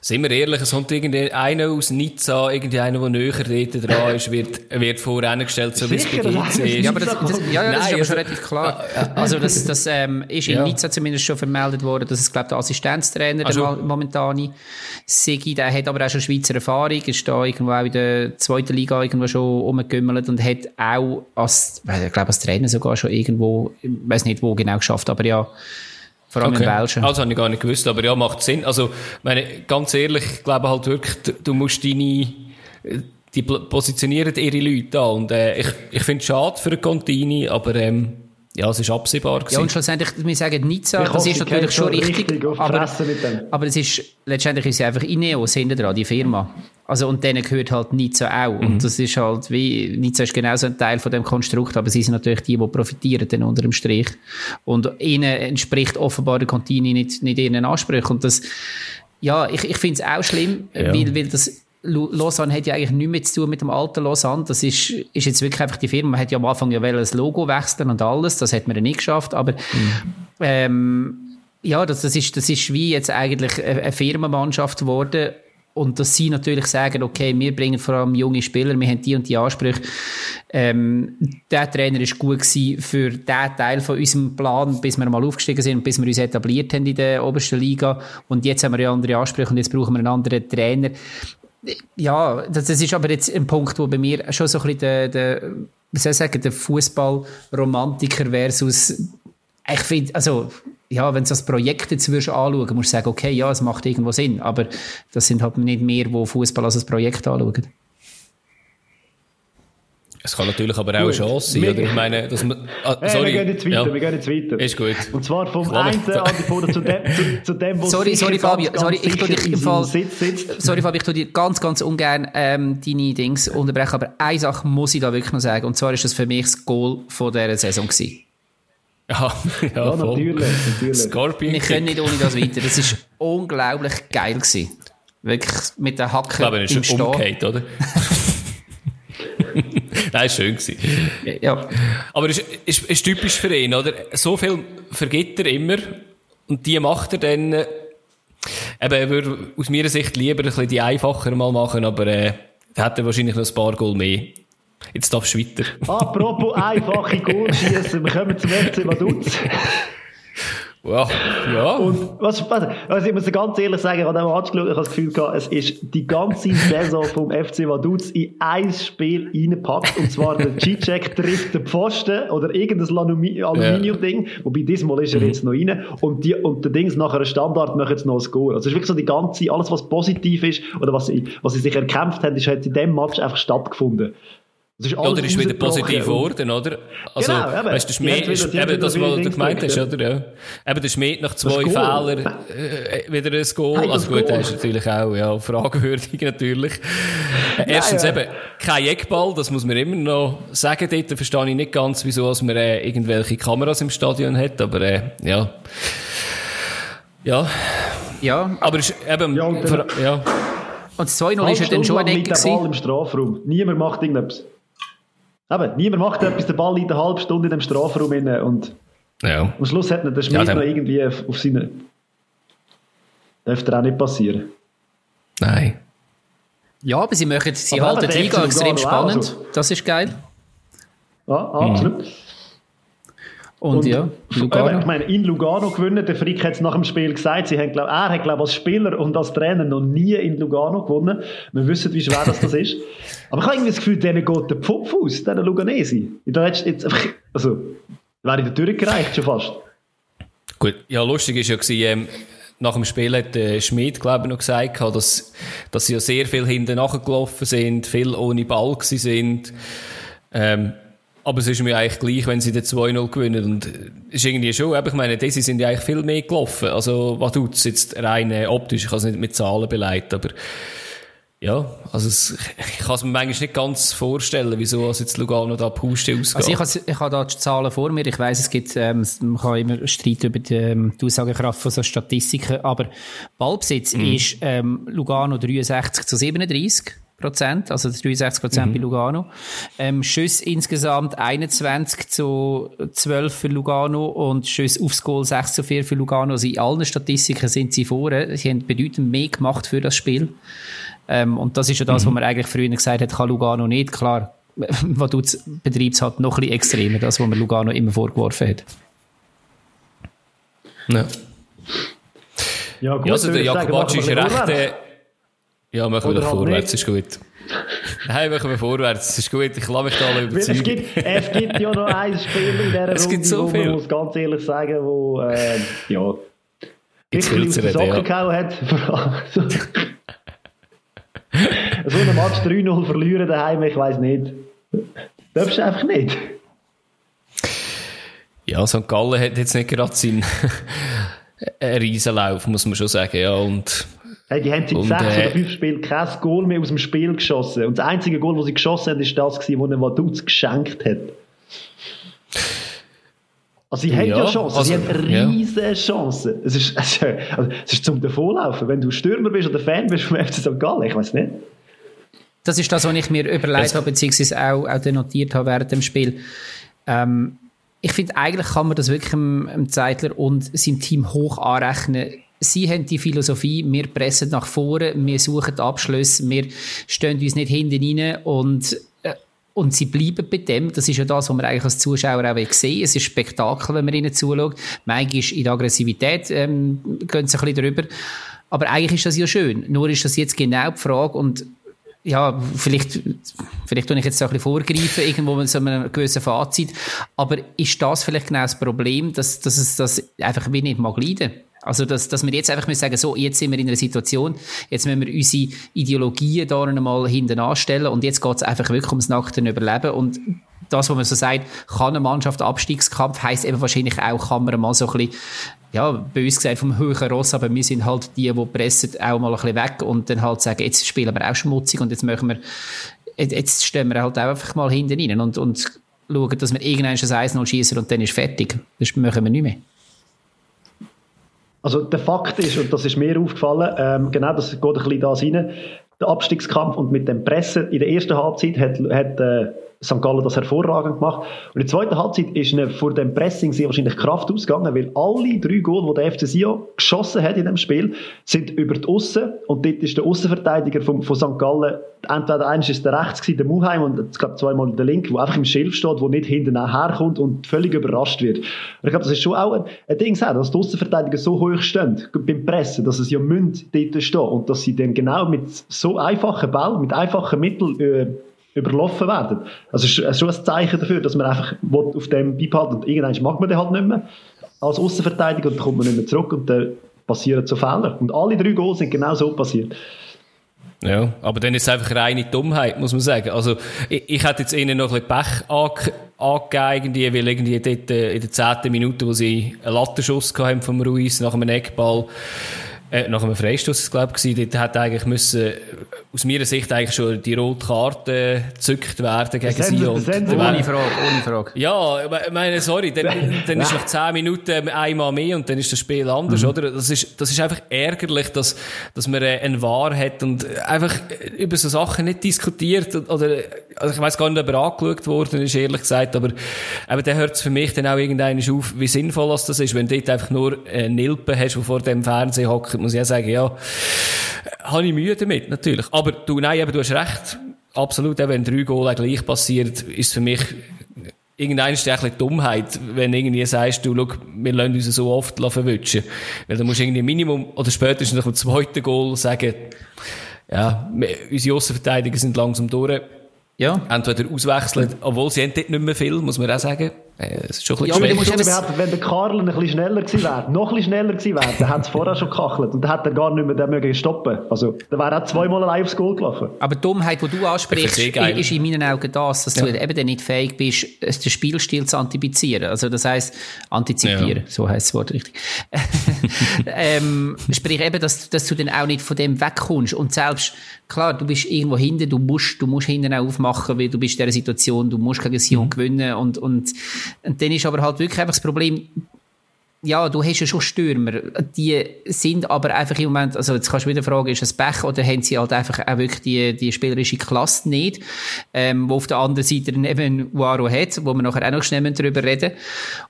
Sind wir ehrlich, es kommt irgendeiner aus Nizza, irgendeiner, der näher dort dran ist, wird, wird vorangestellt, so wie es bei GC ist. Ja, aber das, das, ja, ja, das Nein, ist aber also, schon relativ klar. Also, das, das ähm, ist in ja. Nizza zumindest schon vermeldet worden, dass es, glaube der Assistenztrainer, also, der momentane Sigi, der hat aber auch schon Schweizer Erfahrung, ist da irgendwo auch in der zweiten Liga irgendwo schon rumgegümmelt und hat auch als, ich glaube, als Trainer sogar schon irgendwo, ich weiß nicht wo genau geschafft, aber ja, vor allem okay. im Welschen. Also habe ich gar nicht gewusst, aber ja, macht Sinn. Also, meine, ganz ehrlich, ich glaube halt wirklich, du musst deine, die positionieren ihre Leute da und äh, ich, ich finde es schade für Contini, aber ähm, ja, es ist absehbar gewesen. Ja, und schlussendlich, wir sagen Nizza, das ist natürlich schon richtig, richtig aber, aber es ist, letztendlich ist es einfach Ineos hinten dran, die Firma. Also, und denen gehört halt Nizza auch. Mhm. Und das ist halt wie, Nizza ist genauso ein Teil von dem Konstrukt, aber sie sind natürlich die, die profitieren dann unter dem Strich. Und ihnen entspricht offenbar der Contini nicht, nicht ihren Ansprüchen. Und das, ja, ich, ich finde es auch schlimm, ja. weil, weil das, Lausanne hat ja eigentlich nichts mehr zu tun mit dem alten Lausanne. Das ist, ist jetzt wirklich einfach die Firma. Man hat ja am Anfang ja das Logo wechseln und alles. Das hat man ja nicht geschafft. Aber, mhm. ähm, ja, das, das, ist, das ist wie jetzt eigentlich eine Firmenmannschaft geworden. Und dass sie natürlich sagen, okay, wir bringen vor allem junge Spieler, wir haben die und die Ansprüche. Ähm, der Trainer ist gut gewesen für den Teil von unserem Plan, bis wir mal aufgestiegen sind und bis wir uns etabliert haben in der obersten Liga. Und jetzt haben wir ja andere Ansprüche und jetzt brauchen wir einen anderen Trainer ja, das, das, ist aber jetzt ein Punkt, wo bei mir schon so ein bisschen der, der soll ich sagen, der Fußballromantiker versus, ich finde, also, ja, wenn du das Projekt jetzt würdest anschauen, musst du sagen, okay, ja, es macht irgendwo Sinn, aber das sind halt nicht mehr, die Fußball als ein Projekt anschauen. Es kann natürlich aber auch eine Chance sein, oder? Ich meine, dass man, ah, sorry. Hey, wir gehen jetzt weiter, ja. wir gehen jetzt weiter. Ist gut. Und zwar vom einen Antipode zu dem, zu, zu dem, was Sorry, sorry, Fabio, sorry, ich tue dich im Fall, Sitz sitzt. sorry, Fabio, ich tue dir ganz, ganz ungern, ähm, deine Dings unterbrechen, aber eine Sache muss ich da wirklich noch sagen, und zwar ist das für mich das Goal von dieser Saison gewesen. *laughs* Ja, ja, ja natürlich, natürlich. Scorpion Wir können nicht ohne das *laughs* weiter. Das ist unglaublich geil gewesen. Wirklich mit der Hacke ich glaube, er ist schon umgekehrt, oder? *laughs* *laughs* Nein, ist schön gewesen. Ja. Aber ist, ist, ist, typisch für ihn, oder? So viel vergibt er immer und die macht er dann, äh, eben, er würde aus meiner Sicht lieber ein bisschen die einfacher mal machen, aber äh, da hat er wahrscheinlich noch ein paar Goal mehr. Jetzt darfst du weiter. Apropos einfache Goal schießen, wir kommen zum FC Vaduz. *laughs* Ja, ja. Und was, was, was ich muss ganz ehrlich sagen, ich habe auch angeschaut, ich habe das Gefühl gehabt, es ist die ganze Saison *laughs* vom FC Vaduz in ein Spiel reingepackt. Und zwar der G-Check trifft den Pfosten oder irgendein Aluminium-Ding. Ja. Wobei diesmal ist er mhm. jetzt noch rein. Und, die, und der Dings nach einem Standard machen jetzt noch ein Score. Also es ist wirklich so die ganze, alles was positiv ist oder was sie, was sie sich erkämpft haben, ist halt in dem Match einfach stattgefunden. Ist oder ist wieder positiv geworden, oder? Also, genau, eben. weißt du, Schmied ist eben das, was du gemeint hast, oder? Ja. Eben, der Schmied nach zwei Fehlern, äh, wieder ein Goal. Hey, also gut, das ist natürlich auch, ja, fragwürdig *laughs* natürlich. Äh, erstens ja, ja. eben, kein Eckball, das muss man immer noch sagen dort. Da verstehe ich nicht ganz, wieso man äh, irgendwelche Kameras im Stadion hat, aber, äh, ja. Ja. Ja. Aber es ist eben, Ja, und dann- ja. Und das 2-0 ist ja dann schon eine Ecke. Niemand macht irgendetwas. Eben, niemand macht etwas, der Ball liegt eine halbe Stunde in dem Strafraum inne und ja. am Schluss hat ihn der Schmied Ja, noch irgendwie auf, auf seine... Dürfte auch nicht passieren. Nein. Ja, aber sie machen, sie Aber halten die Liga extrem spannend. also. Das ist geil. Ja, absolut. Und, ja, Eben, Lugano. ich meine, in Lugano gewinnen, der Frick hat es nach dem Spiel gesagt, sie haben, glaub, er hat glaube als Spieler und als Trainer noch nie in Lugano gewonnen. Wir wissen, wie schwer das, das ist. *laughs* Aber ich habe irgendwie das Gefühl, denen geht der Pfupf aus, diesen Luganesi. Jetzt also, wäre in der Tür gereicht schon fast. Gut, ja, lustig ist ja gewesen, ähm, nach dem Spiel hat äh, Schmidt, glaube ich, noch gesagt, dass, dass sie ja sehr viel hinten nachgelaufen sind, viel ohne Ball sind. Ähm, aber es ist mir eigentlich gleich, wenn sie den 2-0 gewinnen. Und äh, ist irgendwie schon, ich meine, diese sind ja eigentlich viel mehr gelaufen. Also, was tut es jetzt rein äh, optisch? Ich kann es nicht mit Zahlen beleiten, aber ja, also es, *laughs* ich kann es mir manchmal nicht ganz vorstellen, wieso also jetzt Lugano da Puste ausgeht. Also ich, habe- ich habe da die Zahlen vor mir. Ich weiß, es gibt, ähm, man kann immer streiten über die, ähm, die Aussagekraft von so Statistiken, aber Ballbesitz ist ähm, Lugano 63 zu 37 Prozent, also 63 Prozent bei Lugano. Ähm, Schüsse insgesamt 21 zu 12 für Lugano und Schüsse aufs Goal 6 zu 4 für Lugano. Also in allen Statistiken sind sie vorne. Sie haben bedeutend mehr gemacht für das Spiel. Ähm, und das ist ja das, was man eigentlich früher gesagt hat, kann Lugano nicht. Klar, *laughs* was betreibt es halt noch ein bisschen extremer, das, was man Lugano immer vorgeworfen hat. ja. Ja, gut, Ja, also der machen ist recht. Ja, machen wir Oder doch halt vorwärts, ist gut. Nein, machen wir vorwärts, ist gut. Ich lasse mich da alle Weil es, überzeugen. gibt, es gibt ja noch ein Spiel in dieser Es Runde, gibt so wo man muss ganz ehrlich sagen, wo, äh, ja, Gibt's wirklich viel aus den Socken ja. gehauen hat. So einen Match 3-0 verlieren daheim, ich weiß nicht. Darfst du einfach nicht. Ja, St. Gallen hat jetzt nicht gerade seinen einen Riesenlauf, muss man schon sagen. Ja, und Hey, die haben seit Und, sechs äh, oder fünf Spielen kein Goal mehr aus dem Spiel geschossen. Und das einzige Goal, das sie geschossen haben, ist das, gewesen, das ihnen Vaduz geschenkt hat. Also sie haben ja, Ja, Chancen, also, sie haben ja. riesige Chancen. Es ist, also, *laughs* also, es ist zum Davonlaufen. Wenn du Stürmer bist oder Fan bist vom FC St. Gallen, ich weiß nicht. Das ist das, was ich mir überlegt habe, beziehungsweise auch, auch denotiert habe während dem Spiel. Ähm, ich finde, eigentlich kann man das wirklich dem, dem Zeitler und seinem Team hoch anrechnen. Sie haben die Philosophie, wir pressen nach vorne, wir suchen Abschlüsse, wir stehen uns nicht hinten rein und, äh, und sie bleiben bei dem. Das ist ja das, was man eigentlich als Zuschauer auch sehen Es ist Spektakel, wenn man ihnen zuschaut. Manchmal in der Aggressivität ähm, gehen sie ein bisschen drüber. Aber eigentlich ist das ja schön. Nur ist das jetzt genau die Frage und ja, vielleicht, vielleicht tue ich jetzt so ein bisschen vorgreifen, irgendwo mit so einem gewissen Fazit. Aber ist das vielleicht genau das Problem, dass, dass es das einfach wie nicht mag leiden? Also, dass, dass wir jetzt einfach sagen, so, jetzt sind wir in einer Situation, jetzt müssen wir unsere Ideologien da einmal hinten anstellen und jetzt geht es einfach wirklich ums nackte Überleben und das, was man so sagt, kann eine Mannschaft Abstiegskampf, heisst eben wahrscheinlich auch, kann man mal so ein bisschen, ja, bös gesagt, vom höheren Ross, aber wir sind halt die, die pressen, auch mal ein bisschen weg und dann halt sagen, jetzt spielen wir auch schmutzig und jetzt machen wir, jetzt stehen wir halt auch einfach mal hinten rein und, und schauen, dass wir irgendwann ein 1-0 schießen und dann ist fertig. Das machen wir nicht mehr. Also der Fakt ist, und das ist mir aufgefallen, ähm, genau das geht ein bisschen da rein, der Abstiegskampf und mit dem Pressen in der ersten Halbzeit hat, hat äh, St. Gallen das hervorragend gemacht. Und in der zweiten Halbzeit ist ihnen vor dem Pressing sehr wahrscheinlich Kraft ausgegangen, weil alle drei Goal, die der FC Sion geschossen hat in dem Spiel, sind über die Aussen und dort ist der Außenverteidiger von, von St. Gallen, entweder eins ist der rechts gewesen, der Muheim und ich glaube zweimal der Link, der einfach im Schilf steht, der nicht hinten herkommt und völlig überrascht wird. Und ich glaube, das ist schon auch ein, ein Ding, dass die Außenverteidiger so hoch stehen beim Pressen, dass es ja münd dort stehen und dass sie dann genau mit so einfachen Bällen, mit einfachen Mitteln äh, überlaufen werden. Also es ist schon ein Zeichen dafür, dass man einfach auf dem beibehalten und irgendwann mag man den halt nicht mehr als Außenverteidiger und dann kommt man nicht mehr zurück und dann passieren so Fehler. Und alle drei Goals sind genau so passiert. Ja, aber dann ist es einfach reine Dummheit, muss man sagen. Also, ich, ich hätte jetzt ihnen noch ein bisschen Pech ange angegeben, weil irgendwie dort äh, in der zehnten Minute, wo sie einen Lattenschuss haben vom Ruiz nach einem Eckball, äh, nach einem Freistoß, glaube ich, dort hat eigentlich müssen, aus meiner Sicht eigentlich schon die rote Karte gezückt werden gegen sie. ohne Frage, ohne Frage. Ja, ich meine, sorry, dann, dann ist nach 10 Minuten einmal mehr und dann ist das Spiel anders, mhm. oder? Das ist, das ist einfach ärgerlich, dass, dass man äh, ein Wahr hat und einfach über so Sachen nicht diskutiert oder, also ich weiß gar nicht, ob er angeschaut worden ist, ehrlich gesagt, aber, aber dann hört es für mich dann auch irgendwann auf, wie sinnvoll das ist, wenn du dort einfach nur eine Nilpe hast, die vor dem Fernseher hockt, muss ich auch sagen, ja, habe ich Mühe damit, natürlich. Aber du, nein, eben, du hast recht. Absolut, wenn drei Goal gleich passiert, ist für mich irgendeine ist ein Dummheit, wenn irgendwie sagst, du, schau, wir lassen uns so oft verwutschen. Weil du musst irgendwie Minimum, oder spätestens nach dem zweiten Goal sagen, ja, unsere Außenverteidiger sind langsam durch. Ja. Entweder auswechseln, obwohl sie haben dort nicht mehr viel, muss man auch sagen. Äh, es ist schon ein bisschen ja, aber behaupten, wenn der Karl ein bisschen schneller gewesen wäre, noch ein bisschen schneller gewesen wäre, dann hat es vorher schon gekachelt und dann hat er gar nicht mehr den mögen stoppen. Also, dann wäre er zweimal allein aufs Goal gelaufen. Aber die Dummheit, die du ansprichst, ist in meinen Augen das, dass ja. du eben nicht fähig bist, den Spielstil zu antizipieren. Also, das heisst, antizipieren. Ja. So heisst das Wort richtig. *laughs* ähm, sprich eben, dass, dass du dann auch nicht von dem wegkommst und selbst, klar, du bist irgendwo hinten, du musst, du musst hinten auch aufmachen, weil du bist in dieser Situation, du musst gegen Sion mhm. gewinnen und, und und dann ist aber halt wirklich einfach das Problem, ja, du hast ja schon Stürmer, die sind aber einfach im Moment, also jetzt kannst du wieder fragen, ist es Pech oder haben sie halt einfach auch wirklich die, die spielerische Klasse nicht, ähm, wo auf der anderen Seite dann eben Uaro hat, wo wir nachher auch noch schnell darüber reden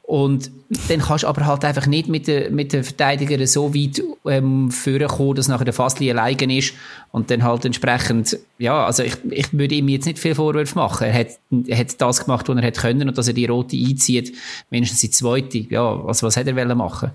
und dann kannst du aber halt einfach nicht mit den, mit den Verteidigern so weit ähm, kommen, dass nachher der Fassli alleine ist und dann halt entsprechend, ja, also ich, ich würde ihm jetzt nicht viel Vorwürfe machen. Er hat, er hat das gemacht, was er hätte können und dass er die rote einzieht, mindestens die zweite. Ja, was, was hätte er machen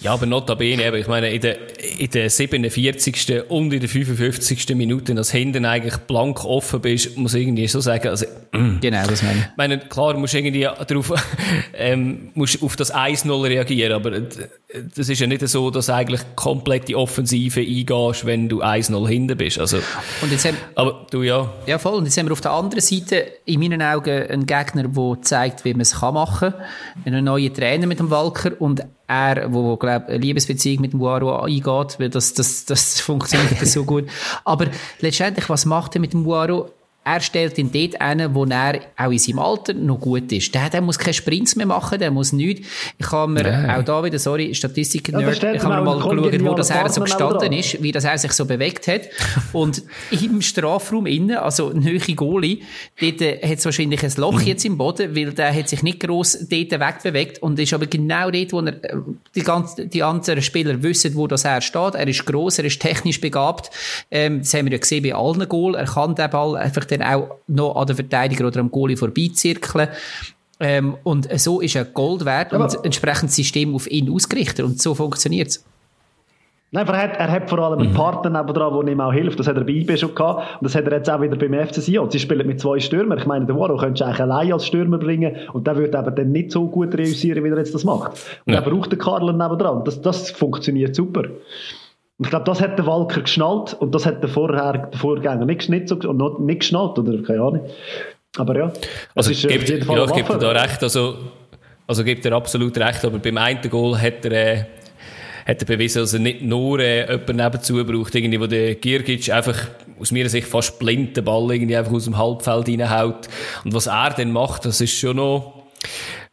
ja, aber notabene, eben, ich meine, in der, in der 47. und in der 55. Minute, dass hinten eigentlich blank offen bist, muss ich irgendwie so sagen, also, Genau, das meine ich. ich meine, klar, musst irgendwie darauf, *laughs* ähm, musst auf das 1-0 reagieren, aber das ist ja nicht so, dass du eigentlich komplett die Offensive eingehst, wenn du 1-0 hinten bist, also. Und jetzt haben, aber du, ja. Ja, voll. Und jetzt haben wir auf der anderen Seite, in meinen Augen, einen Gegner, der zeigt, wie man es machen kann. Einen neuen Trainer mit dem Walker und er, wo, glaub, eine Liebesbeziehung mit dem Waro eingeht, weil das, das, das *laughs* funktioniert so gut. Aber letztendlich, was macht er mit dem Waro? Er stellt ihn dort ein, wo er auch in seinem Alter noch gut ist. Der, der muss keine Sprints mehr machen, der muss nichts. Ich habe mir Nein. auch da wieder, sorry, Statistik-Nerd, ja, ich habe mir mal geschaut, wo das er so gestanden ist, wie das er sich so bewegt hat. Und *laughs* im Strafraum innen, also ein höhere Goalie, dort äh, hat es wahrscheinlich ein Loch jetzt im Boden, weil der hat sich nicht gross dort wegbewegt und ist aber genau dort, wo er, äh, die, ganzen, die anderen Spieler wissen, wo das er steht. Er ist gross, er ist technisch begabt. Ähm, das haben wir ja gesehen bei allen Goal. Er kann den Ball einfach dann auch noch an der Verteidiger oder am Goalie vorbeizirkeln. Ähm, und so ist er Gold wert Aber und entsprechend das System auf ihn ausgerichtet. Und so funktioniert es. Nein, er hat, er hat vor allem einen mhm. Partner nebenan, der ihm auch hilft. Das hat er bei IB schon gehabt. Und das hat er jetzt auch wieder beim FC Sion. Sie spielen mit zwei Stürmern. Ich meine, der Waro könntest du eigentlich allein als Stürmer bringen. Und der würde eben dann nicht so gut realisieren, wie er jetzt das macht. Und ja. er braucht den Karl nebenan. Das, das funktioniert super. Und ich glaube, das hat der Walker geschnallt und das hat der, Vorher, der Vorgänger nicht, nicht, so, nicht geschnallt, oder keine Ahnung. Aber ja, also ist gibt, auf ja, ich gebe da recht, also, also gibt er absolut recht, aber beim einen Goal hat er, äh, hat er bewiesen, dass er nicht nur äh, jemanden nebenzu braucht, irgendwie, wo der Girgic einfach aus meiner Sicht fast blind den Ball irgendwie einfach aus dem Halbfeld reinhaut. Und was er dann macht, das ist schon noch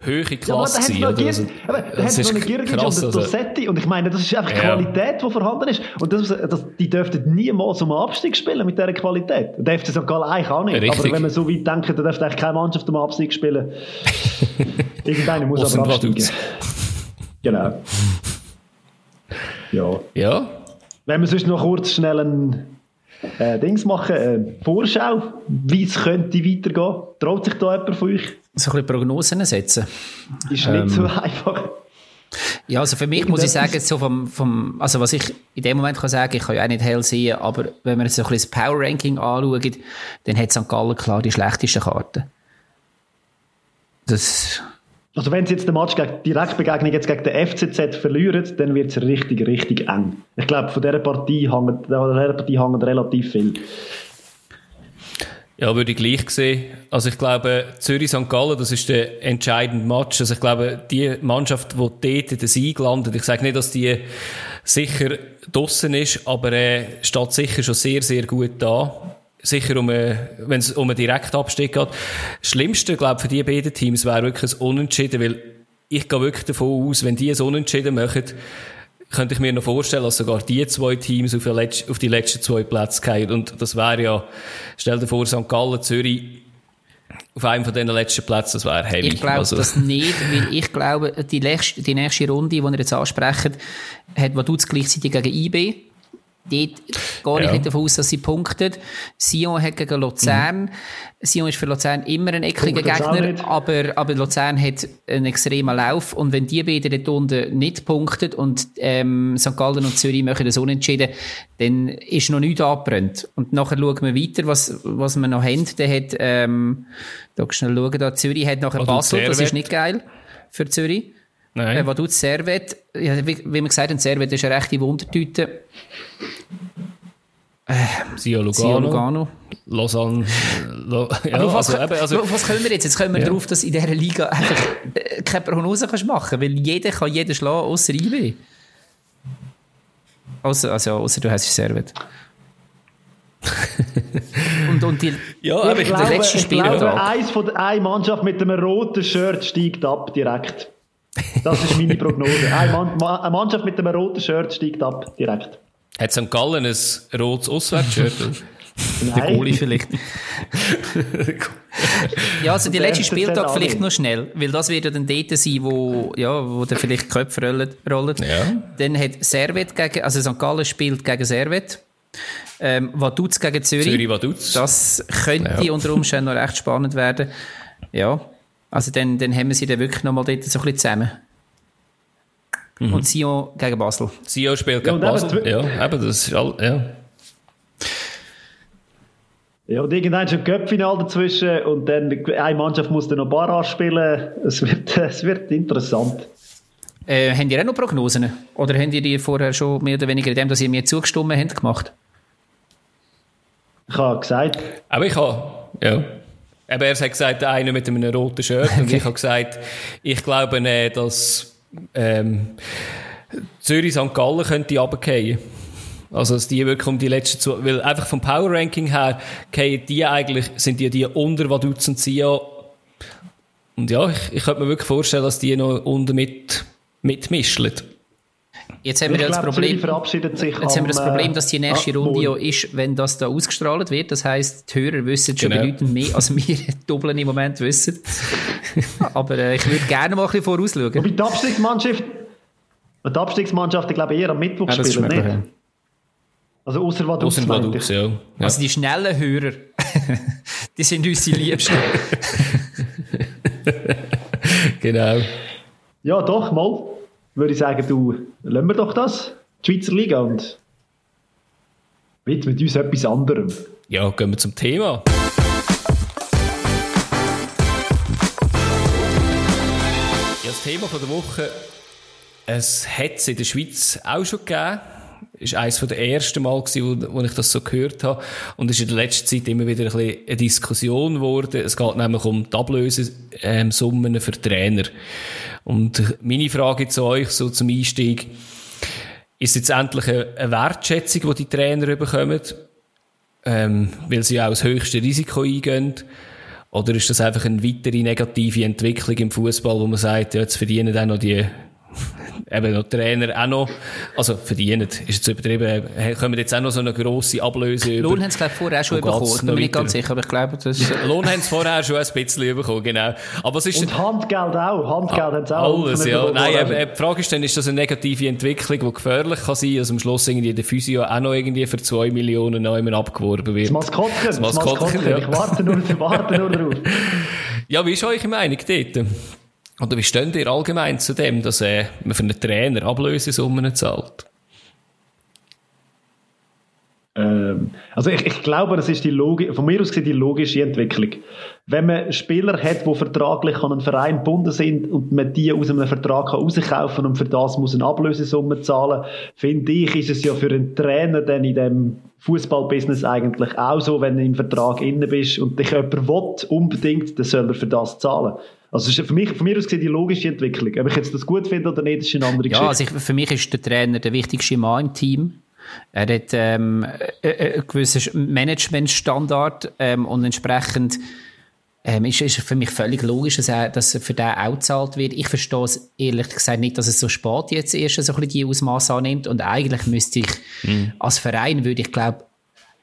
höhere Klasse ja, aber Also, aber da hat so eine Girgic und eine Dossetti also. und ich meine, das ist einfach ja. Qualität, die vorhanden ist und das, das, die dürften niemals um Abstieg spielen mit dieser Qualität. Der FC St. Gallen eigentlich auch nicht. Richtig. Aber wenn man so weit denkt, dann dürfte eigentlich keine Mannschaft um Abstieg spielen. *laughs* Irgendeine muss aber absteigen. Genau. Ja. Ja. Wenn wir sonst noch kurz schnell ein äh, Dings machen, eine Vorschau, wie es könnte weitergehen. Traut sich da jemand von euch? So ein bisschen Prognosen setzen. Ist ähm, nicht so einfach. Ja, also für mich muss ich sagen, so vom, vom, also was ich in dem Moment kann sagen, ich kann ja auch nicht hell sehen, aber wenn man so ein bisschen das Power Ranking anschaut, dann hat St. Gallen klar die schlechtesten Karten. Das, also wenn sie jetzt den Match gegen, Direktbegegnung jetzt gegen den FCZ verlieren, dann wird es richtig, richtig eng. Ich glaube, von dieser Partie hängt, dieser Partie hängt relativ viel. Ja, würde ich gleich sehen. Also ich glaube, Zürich-St. Gallen, das ist der entscheidende Match. Also ich glaube, die Mannschaft, die dort den Sieg landet, ich sage nicht, dass die sicher draussen ist, aber äh, steht sicher schon sehr, sehr gut da. Sicher, um, äh, wenn es um einen Direktabstieg geht. Schlimmste, glaube ich, für die beiden Teams wäre wirklich ein Unentschieden, weil ich gehe wirklich davon aus, wenn die es Unentschieden machen, könnte ich mir noch vorstellen, dass sogar die zwei Teams auf, Letz-, auf die letzten zwei Plätze gehen. Und das wäre ja, stell dir vor, St. Gallen, Zürich, auf einem von diesen letzten Plätzen, das wäre heavy. Ich glaube also. das nicht, weil ich glaube, die nächste, die nächste Runde, die wir jetzt ansprechen, hat Vaduz gleichzeitig gegen IB. Dort gehe ich nicht davon aus, dass sie punktet. Sion hat gegen Luzern. Mhm. Sion ist für Luzern immer ein eckiger Gegner, aber, aber Luzern hat einen extremen Lauf. Und wenn die beiden dort unten nicht punkten und ähm, St. Gallen und Zürich machen das unentschieden, dann ist noch nichts angebrannt. Und nachher schauen wir weiter, was, was wir noch haben. Der hat, ähm, da schnell schauen, da Zürich hat nachher Basel, das ist nicht geil für Zürich. Nein. Äh, was tut Servet? Ja, wie, wie wir gesagt haben, Servet ist eine rechte Wundertüte. Äh, Sia Lugano. Lugano. Lausanne. Lo, ja, auf, was, also, also, auf was können wir jetzt? Jetzt kommen wir ja. darauf, dass in dieser Liga einfach äh, keine Prognose kannst machen weil jeder kann jeden schlagen, außer IB. Außer, also, außer du hast Servet. *laughs* und, und die, ja, aber ich, ich glaube, letzte Spiel. Ich glaube, eins von der, eine Mannschaft mit einem roten Shirt steigt ab direkt. Das ist meine *laughs* Prognose. Eine, Mann, eine Mannschaft mit einem roten Shirt steigt ab, direkt. Hat St. Gallen ein rotes Auswärtsshirt? *laughs* Der Goalie vielleicht. *laughs* ja, also die letzte Spieltag vielleicht noch schnell, weil das wird ja dann dort sein, wo, ja, wo dann vielleicht die Köpfe rollen. rollen. Ja. Dann hat Servet gegen, also St. Gallen spielt gegen Servet. Ähm, Vaduz gegen Zürich. Zürich Vaduz. Das könnte ja. unter Umständen noch recht spannend werden. Ja. Also dann, dann haben wir sie dann wirklich nochmal dort so ein bisschen zusammen. Mhm. Und Sion gegen Basel. Sion spielt gegen ja, Basel. Ja, eben, das ist all, ja. Ja, und irgendwann schon ein Köpfinal dazwischen und dann eine Mannschaft muss dann noch Barrage spielen. Es wird, *laughs* es wird interessant. Äh, habt ihr auch noch Prognosen? Oder habt ihr die vorher schon mehr oder weniger in dem, dass ihr mir zugestimmt habt, gemacht? Ich habe gesagt. Aber ich habe, ja. Aber er hat gesagt, einer mit einem roten Shirt. Okay. Und ich habe *laughs* gesagt, ich glaube, dass ähm, Zürich St. Gallen könnte runterfallen. Also, dass die wirklich um die letzten zwei, weil einfach vom Power Ranking her, die eigentlich, sind die die unter Vaduz und Sia. Und ja, ich, ich könnte mir wirklich vorstellen, dass die noch unter mit, mitmischen. Jetzt haben wir ja das Problem, verabschiedet sich jetzt am, haben wir das Problem, dass die nächste ah, Runde ja ist, wenn das da ausgestrahlt wird. Das heisst, die Hörer wissen schon genau. bedeutend mehr, als wir *laughs* doppeln im Moment wissen. *laughs* Aber äh, ich würde gerne mal ein bisschen vorausschauen. Aber die Abstiegsmannschaft, die Abstiegsmannschaft, ich glaube eher am Mittwoch ja, spielen, nicht? Ja. Also außer Vaduz. Außer Vaduz, ja. ja. Also die schnellen Hörer, *laughs* die sind uns die Liebsten. genau. Ja, doch, mal. Würde ich sagen, du, lassen wir doch das, die Schweizer Liga, und widmen uns etwas anderem. Ja, gehen wir zum Thema. Thema der Woche. Es hat es in der Schweiz auch schon gegeben. War eines der ersten Mal, wo, wo ich das so gehört habe. Und es ist in der letzten Zeit immer wieder ein bisschen eine Diskussion geworden. Es geht nämlich um die Ablösesummen für Trainer. Und meine Frage zu euch, so zum Einstieg, ist jetzt endlich eine Wertschätzung, die die Trainer bekommen, ähm, weil sie auch das höchste Risiko eingehen? Oder ist das einfach eine weitere negative Entwicklung im Fußball, wo man sagt, ja, jetzt verdienen dann noch die eben noch Trainer auch noch, also verdienen, ist jetzt übertrieben, kommen jetzt auch noch so eine grosse Ablöse über. Lohn haben sie, glaube ich, vorher auch schon bekommen. Ich bin mir nicht ganz sicher, aber ich glaube, das... *laughs* Lohn haben sie vorher schon ein bisschen bekommen, genau. Aber was ist Und Handgeld auch, Handgeld haben sie auch. Alles, ja. Nein, eben, die Frage ist dann, ist das eine negative Entwicklung, die gefährlich kann sein, dass am Schluss irgendwie der Physio auch noch irgendwie für 2 Millionen neu abgeworben wird. Das Maskottchen, das Maskottchen, ja. ich warte nur, ich warte nur drauf. *laughs* ja, wie ist eure Meinung dort? Oder wie steht ihr allgemein zu dem, dass äh, man für einen Trainer Ablösesummen zahlt? Ähm, also ich, ich glaube, das ist die Logi von mir aus gesehen die logische Entwicklung. Wenn man Spieler hat, die vertraglich an einen Verein gebunden sind und man die aus einem Vertrag rauskaufen und für das muss eine Ablösesumme zahlen, finde ich, ist es ja für einen Trainer dann in dem Fußballbusiness eigentlich auch so, wenn du im Vertrag inne bist und dich jemand will, unbedingt, dann soll er für das zahlen. Also ist für mich, von mir aus gesehen die logische Entwicklung. Ob ich jetzt das gut finde oder nicht, ist eine andere Geschichte. Ja, also ich, für mich ist der Trainer der wichtigste Mann im Team. Er hat ähm, äh, äh, einen gewissen Managementstandard ähm, und entsprechend ähm, ist es für mich völlig logisch, dass, er, dass für den auch gezahlt wird. Ich verstehe es ehrlich gesagt nicht, dass es so spät jetzt erst so ein bisschen die Ausmaße annimmt und eigentlich müsste ich mhm. als Verein, würde ich glaube,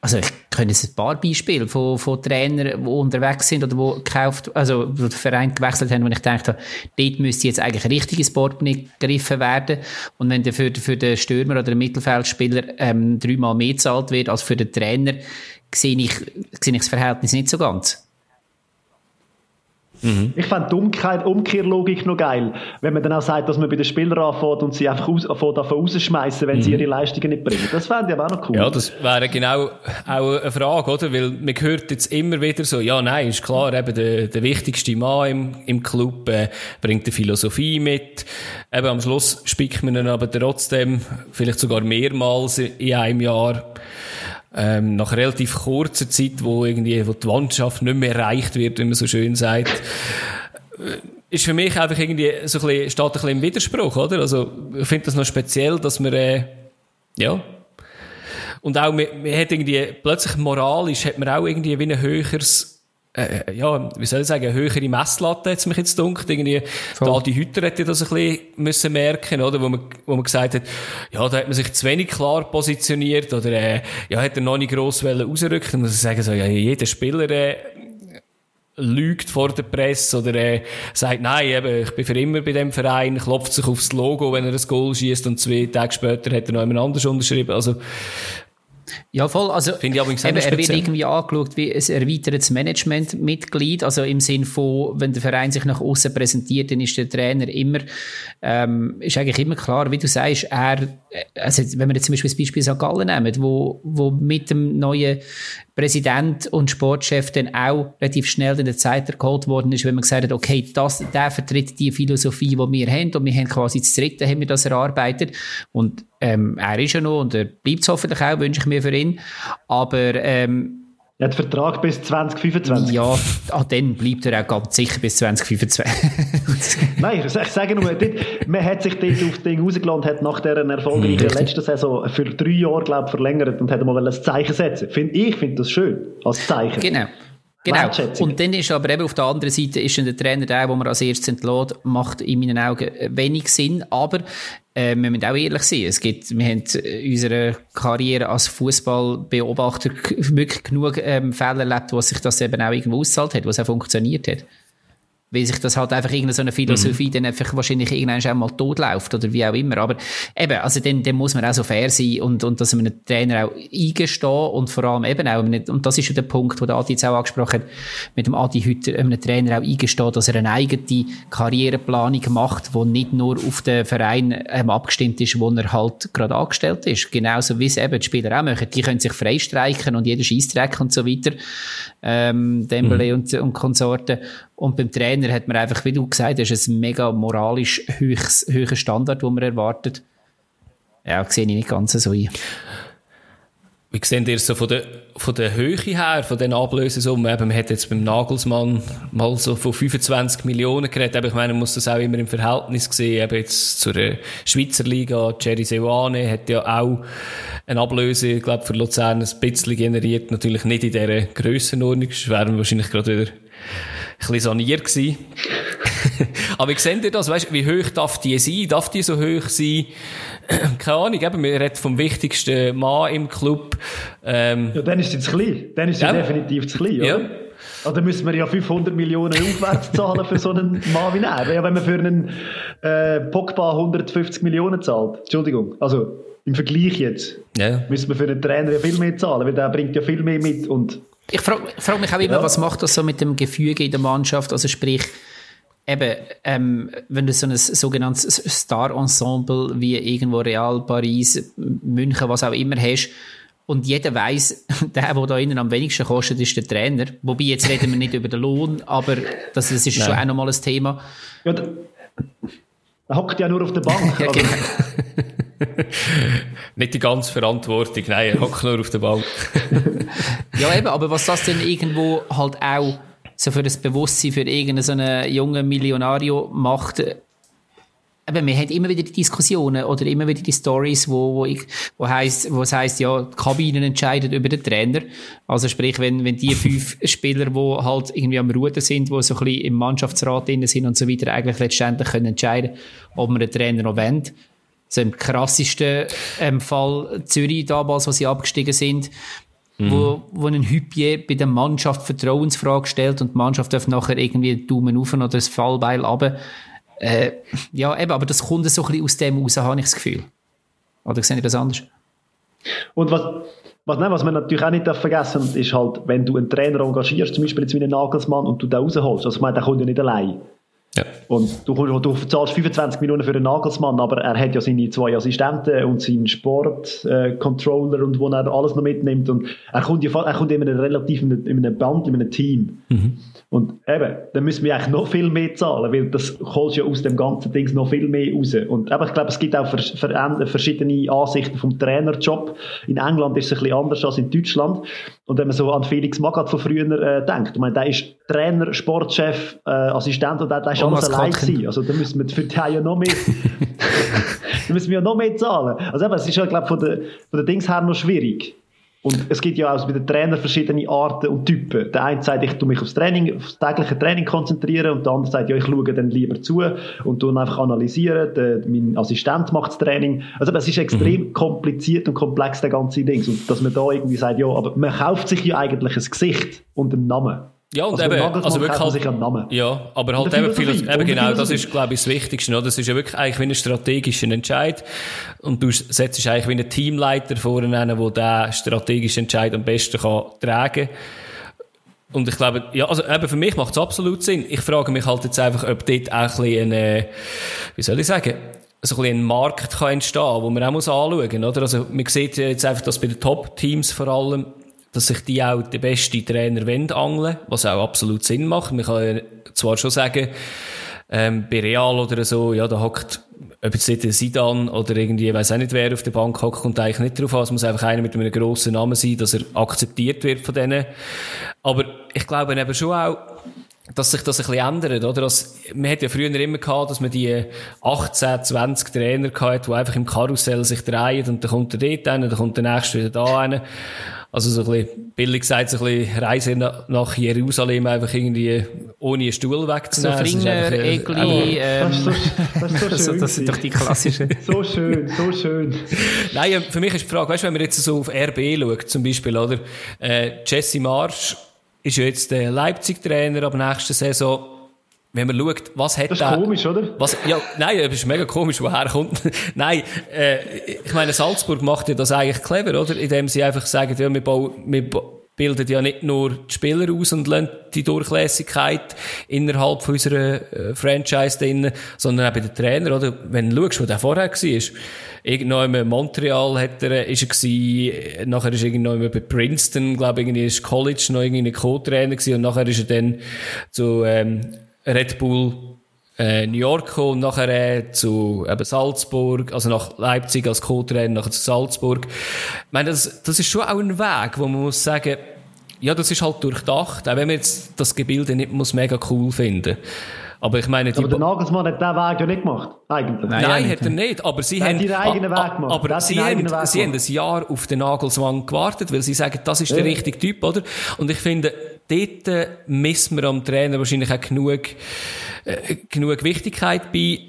also ich kenne jetzt ein paar Beispiele von, von Trainern, die unterwegs sind oder die gekauft, also die den Verein gewechselt haben, wo ich dachte, dort müsste jetzt eigentlich richtig ins Portemonnaie gegriffen werden. Und wenn für, für den Stürmer oder den Mittelfeldspieler ähm, dreimal mehr zahlt wird als für den Trainer, sehe ich, sehe ich das Verhältnis nicht so ganz. Mhm. Ich fände die Umkehr, Umkehrlogik noch geil, wenn man dann auch sagt, dass man bei den Spielern anfängt und sie einfach aus, davon rausschmeißen, wenn mhm. sie ihre Leistungen nicht bringen. Das fände ich aber auch noch cool. Ja, das wäre genau auch eine Frage, oder? Weil man hört jetzt immer wieder so, ja, nein, ist klar, eben der, der wichtigste Mann im, im Club äh, bringt die Philosophie mit. Eben am Schluss spickt man ihn aber trotzdem vielleicht sogar mehrmals in einem Jahr ähm, nach relativ kurzer Zeit, wo irgendwie wo die Landschaft nicht mehr erreicht wird, wie man so schön sagt, äh, ist für mich einfach irgendwie so ein bisschen, steht ein bisschen im Widerspruch, oder? Also, ich finde das noch speziell, dass man, äh, ja. Und auch, man, man hat irgendwie, plötzlich moralisch hat man auch irgendwie wie ein höheres, äh, ja, wie soll ich sagen, eine höhere Messlatte hat mich jetzt gedacht. Irgendwie, Voll. da die Hütter hätte das ein bisschen müssen merken, oder? Wo man, wo man gesagt hat, ja, da hat man sich zu wenig klar positioniert, oder, äh, ja, hat er noch nicht gross rausrücken. muss ich sagen, so, ja, jeder Spieler, äh, lügt vor der Presse oder äh, sagt, nein, eben, ich bin für immer bei dem Verein, klopft sich aufs Logo, wenn er ein Goal schießt und zwei Tage später hat er noch jemand anders unterschrieben. Also, ja, voll. Also, Finde ich aber eben, er wird irgendwie angeschaut wie ein erweitertes Managementmitglied. Also im Sinn von, wenn der Verein sich nach außen präsentiert, dann ist der Trainer immer, ähm, ist eigentlich immer klar, wie du sagst, er, also wenn wir jetzt zum Beispiel das Beispiel St. Gallen nehmen, wo, wo mit dem neuen Präsident und Sportchef dann auch relativ schnell in der Zeit geholt worden ist, wenn man gesagt hat, okay, das, der vertritt die Philosophie, die wir haben und wir haben quasi das dritte, haben wir das erarbeitet und ähm, er ist ja noch und er bleibt es hoffentlich auch, wünsche ich mir für ihn, aber ähm, er hat Vertrag bis 2025. Ja, ah, dann bleibt er auch ganz sicher bis 2025. *laughs* Nein, ich, sage nur, dort, man hat sich dort auf Ding rausgelassen und hat nach dieser erfolgreichen mhm. letzten Saison für drei Jahre, glaube verlängert und hat mal ein Zeichen setzen. Find, ich finde das schön, als Zeichen. Genau. Genau. Und dann ist aber eben auf der anderen Seite ist der Trainer der, wo man als erstes entlädt, macht in meinen Augen wenig Sinn. Aber äh, wir müssen auch ehrlich sein. Es gibt, wir haben in unserer Karriere als Fußballbeobachter wirklich genug ähm, Fälle erlebt, wo sich das eben auch irgendwo auszahlt hat, wo es auch funktioniert hat weil sich das halt einfach irgendeine Philosophie mhm. dann einfach wahrscheinlich irgendwann auch mal totläuft oder wie auch immer. Aber eben, also dann, dann muss man auch so fair sein und, und dass man einem Trainer auch eingestehen und vor allem eben auch, und das ist ja der Punkt, den Adi jetzt auch angesprochen hat, mit dem Adi heute einem Trainer auch eingestehen, dass er eine eigene Karriereplanung macht, die nicht nur auf den Verein ähm, abgestimmt ist, wo er halt gerade angestellt ist. Genauso wie es eben die Spieler auch machen. Die können sich freistreichen und jeder Scheissdreck und so weiter. Ähm, Dembele mhm. und, und Konsorten. Und beim Trainer hat man einfach, wie du gesagt hast, ein mega moralisch höherer Standard, den man erwartet. Ja, sehe ich nicht ganz so ein. Wie sehen ihr so von der, von der Höhe her, von den Ablösesummen? Eben, man hat jetzt beim Nagelsmann mal so von 25 Millionen geredet. Aber ich meine, man muss das auch immer im Verhältnis sehen. Eben jetzt zur Schweizer Liga. Jerry Seoane hat ja auch eine Ablöse, ich glaube, für Luzern ein bisschen generiert. Natürlich nicht in dieser Grössenordnung. Das wären wahrscheinlich gerade wieder bisschen saniert gewesen. *laughs* Aber wie seht ihr das? Weißt, wie hoch darf die sein? Darf die so hoch sein? *clears throat* Keine Ahnung, eben, wir reden vom wichtigsten Mann im Club. Ähm, ja, dann ist sie zu klein. Dann ist sie ja. definitiv zu klein, oder? Ja. Oder müssen wir ja 500 Millionen aufwärts zahlen für so einen Mann wie er? Ja, wenn man für einen äh, Pogba 150 Millionen zahlt. Entschuldigung. Also, im Vergleich jetzt. Ja. Müssen wir für einen Trainer ja viel mehr zahlen, weil der bringt ja viel mehr mit und ich frage frag mich auch immer, ja. was macht das so mit dem Gefüge in der Mannschaft? Also sprich, eben, ähm, wenn du so ein sogenanntes Star-Ensemble wie irgendwo Real, Paris, München, was auch immer hast, Und jeder weiß, *laughs* der, der da innen am wenigsten kostet, ist der Trainer. Wobei, jetzt reden wir nicht über den Lohn, aber das, das ist Nein. schon auch nochmal ein Thema. Ja, der, der hockt ja nur auf der Bank. *laughs* ja, genau. *laughs* *laughs* nicht die ganze Verantwortung, nein, er hockt nur auf der Bank. *laughs* ja, eben, aber was das denn irgendwo halt auch so für das Bewusstsein für irgendeinen jungen Millionario macht, Eben, wir haben immer wieder die Diskussionen oder immer wieder die Stories, wo, wo, ich, wo, heisst, wo es heisst, ja, die Kabinen entscheiden über den Trainer. Also sprich, wenn, wenn die fünf *laughs* Spieler, die halt irgendwie am Ruder sind, die so ein bisschen im Mannschaftsrat drin sind und so weiter, eigentlich letztendlich können entscheiden, ob man den Trainer noch wendet. So im krassesten ähm, Fall Zürich damals, wo sie abgestiegen sind, mhm. wo, wo ein Hypier bei der Mannschaft Vertrauensfrage stellt und die Mannschaft darf nachher irgendwie einen Daumen auf oder das Fallbeil runter äh, ja, eben, aber das kommt so ein bisschen aus dem raus, habe ich das Gefühl. Oder sehe ich das anders? Und was, was, nein, was man natürlich auch nicht vergessen darf, ist halt, wenn du einen Trainer engagierst, zum Beispiel jetzt wie einen Nagelsmann, und du den rausholst, also ich meine, der kommt ja nicht allein. Ja. Und du, du zahlst 25 Millionen für einen Nagelsmann, aber er hat ja seine zwei Assistenten und seinen Sportcontroller äh, und wo er alles noch mitnimmt. Und er kommt ja er kommt in einem relativ in einem Band, in einem Team. Mhm. Und eben, dann müssen wir eigentlich noch viel mehr zahlen, weil das holst ja aus dem ganzen Ding noch viel mehr raus. Und eben, ich glaube, es gibt auch verschiedene Ansichten vom Trainerjob. In England ist es ein bisschen anders als in Deutschland. Und wenn man so an Felix Magath von früher äh, denkt, ich meine, der ist Trainer, Sportchef, äh, Assistent und der, der ist alles allein gewesen. Also da müssen wir für die ja noch mehr, *laughs* *laughs* da müssen wir ja noch mehr zahlen. Also eben, es ist ja, glaube von der, von der Dings her noch schwierig. Und es gibt ja auch bei den Trainern verschiedene Arten und Typen. Der eine sagt, ich tue mich aufs Training, aufs tägliche Training konzentrieren und der andere sagt, ja, ich schaue dann lieber zu und tue einfach analysieren. Der, mein Assistent macht das Training. Also es ist extrem mhm. kompliziert und komplex, der ganze Ding. Und dass man da irgendwie sagt, ja, aber man kauft sich ja eigentlich ein Gesicht und einen Namen. Ja, und also eben, also wirklich halt, ja, aber halt eben, viel, eben genau, das ist, glaube ich, das Wichtigste, oder? Das ist ja wirklich eigentlich wie ein strategischer Entscheid. Und du setzt eigentlich wie einen Teamleiter vorne, der diesen strategischen Entscheid am besten kann tragen und ich glaube, ja, also eben für mich macht es absolut Sinn. Ich frage mich halt jetzt einfach, ob dort auch ein bisschen eine, wie soll ich sagen, so ein, bisschen ein Markt kann entstehen, wo man auch muss anschauen muss, oder? Also man sieht jetzt einfach, dass bei den Top-Teams vor allem dass sich die auch der beste Trainer wollen angeln, was auch absolut Sinn macht. Man kann zwar schon sagen, ähm, bei Real oder so, ja, da hockt, ob jetzt nicht der Sidan oder irgendwie, ich weiss auch nicht, wer auf der Bank hockt, kommt eigentlich nicht drauf an. Es muss einfach einer mit einem grossen Namen sein, dass er akzeptiert wird von denen. Aber ich glaube eben schon auch, dass sich das ein bisschen ändert, oder? Das, man hat ja früher immer gehabt, dass man die 18, 20 Trainer gehabt, die einfach im Karussell sich drehen und dann kommt der dort hin, dann kommt der nächste wieder da hin. Also so ein bisschen, billig gesagt, so ein bisschen Reise nach Jerusalem einfach irgendwie ohne einen Stuhl wegzunehmen. So Fringer, Egli, ähm, das, ist so, das, ist so *laughs* schön so, das sind doch die klassischen. so schön, so schön. Nein, für mich ist die Frage, weißt du, wenn man jetzt so auf RB schaut, zum Beispiel, oder? Äh, Jesse Marsch ist ja jetzt der Leipzig-Trainer ab nächster Saison wenn man schaut, was hat das ist komisch, oder? Was, ja, nein, das ist mega komisch, woher kommt. *laughs* nein, äh, ich meine, Salzburg macht ja das eigentlich clever, oder? Indem sie einfach sagen, ja, wir, bauen, wir bilden ja nicht nur die Spieler aus und lernen die Durchlässigkeit innerhalb unserer äh, Franchise drin, sondern auch bei den Trainer, oder? Wenn du schaust, wo der vorher war, irgendwo in Montreal hat er, ist er gewesen, nachher ist irgendwo bei Princeton, glaube ich, irgendwie ist College noch irgendwie Co-Trainer gewesen und nachher ist er dann zu, ähm, Red Bull äh, New York und nachher äh, zu eben Salzburg, also nach Leipzig als Co-Trainer, nachher zu Salzburg. Ich meine, das, das ist schon auch ein Weg, wo man muss sagen, ja, das ist halt durchdacht, auch wenn man jetzt das Gebilde nicht muss mega cool finden aber ich meine, aber der Nagelsmann hat diesen Weg ja nicht gemacht, eigentlich. Nein, Nein hat er nicht. Aber sie haben, ihren eigenen Weg gemacht. Aber sie haben, sie haben ein Jahr auf den Nagelsmann gewartet, weil sie sagen, das ist ja. der richtige Typ, oder? Und ich finde, dort äh, misst man am Trainer wahrscheinlich auch genug, äh, genug Wichtigkeit bei.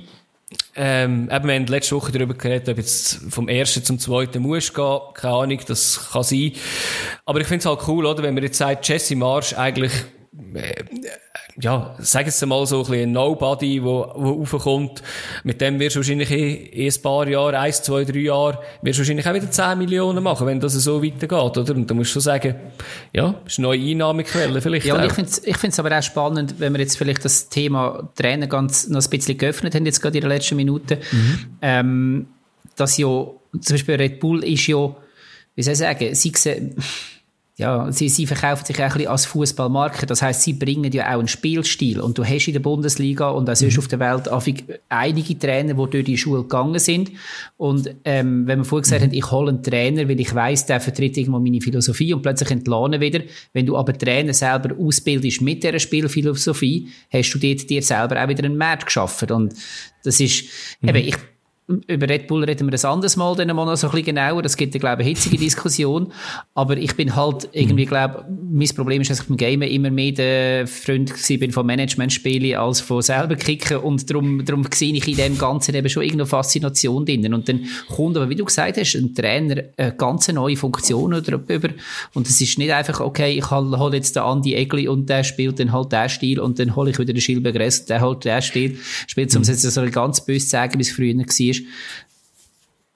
Ähm, eben, wir haben letzte Woche darüber geredet, ob jetzt vom ersten zum zweiten muss gehen. Keine Ahnung, das kann sein. Aber ich finde es halt cool, oder? Wenn man jetzt sagt, Jesse Marsch eigentlich, äh, ja, sag es mal so ein bisschen Nobody, wo, wo raufkommt. Mit dem wirst du wahrscheinlich in, in ein paar Jahren, eins, zwei, drei Jahre, wirst du wahrscheinlich auch wieder 10 Millionen machen, wenn das so weitergeht, oder? Und da musst du sagen, ja, ist eine neue Einnahmequelle vielleicht. Ja, und ich finde es ich find's aber auch spannend, wenn wir jetzt vielleicht das Thema Trainer ganz noch ein bisschen geöffnet haben, jetzt gerade in den letzten Minuten, mhm. ähm, dass ja, zum Beispiel Red Bull ist ja, wie soll ich sagen, sie sehen, ja, sie, sie verkaufen sich auch ein bisschen als Fußballmarke. Das heißt, sie bringen ja auch einen Spielstil. Und du hast in der Bundesliga und auch sonst mhm. auf der Welt einige Trainer, die durch die Schule gegangen sind. Und ähm, wenn man vorher gesagt mhm. hat, ich hole einen Trainer, weil ich weiß, der vertritt irgendwo meine Philosophie und plötzlich entlohnen wieder. Wenn du aber Trainer selber ausbildest mit dieser Spielphilosophie, hast du dir, dir selber auch wieder einen Markt geschaffen. Und das ist, mhm. eben, ich über Red Bull reden wir das anderes Mal dann mal noch so ein bisschen genauer. Das gibt glaube ich, eine hitzige Diskussion. Aber ich bin halt irgendwie, mhm. glaube mein Problem ist, dass ich beim Gamen immer mehr der Freund bin von Management-Spielen als von selber kicken. Und darum, darum sehe ich in dem Ganzen eben schon irgendeine Faszination drin. Und dann kommt aber, wie du gesagt hast, ein Trainer eine ganz neue Funktion oder über. Und es ist nicht einfach, okay, ich hole jetzt den Andi Egli und der spielt dann halt den Stil und dann hole ich wieder den Schilberg und der holt den Stil. Spielt, um es jetzt so ganz böse zu sagen, wie es früher war ist.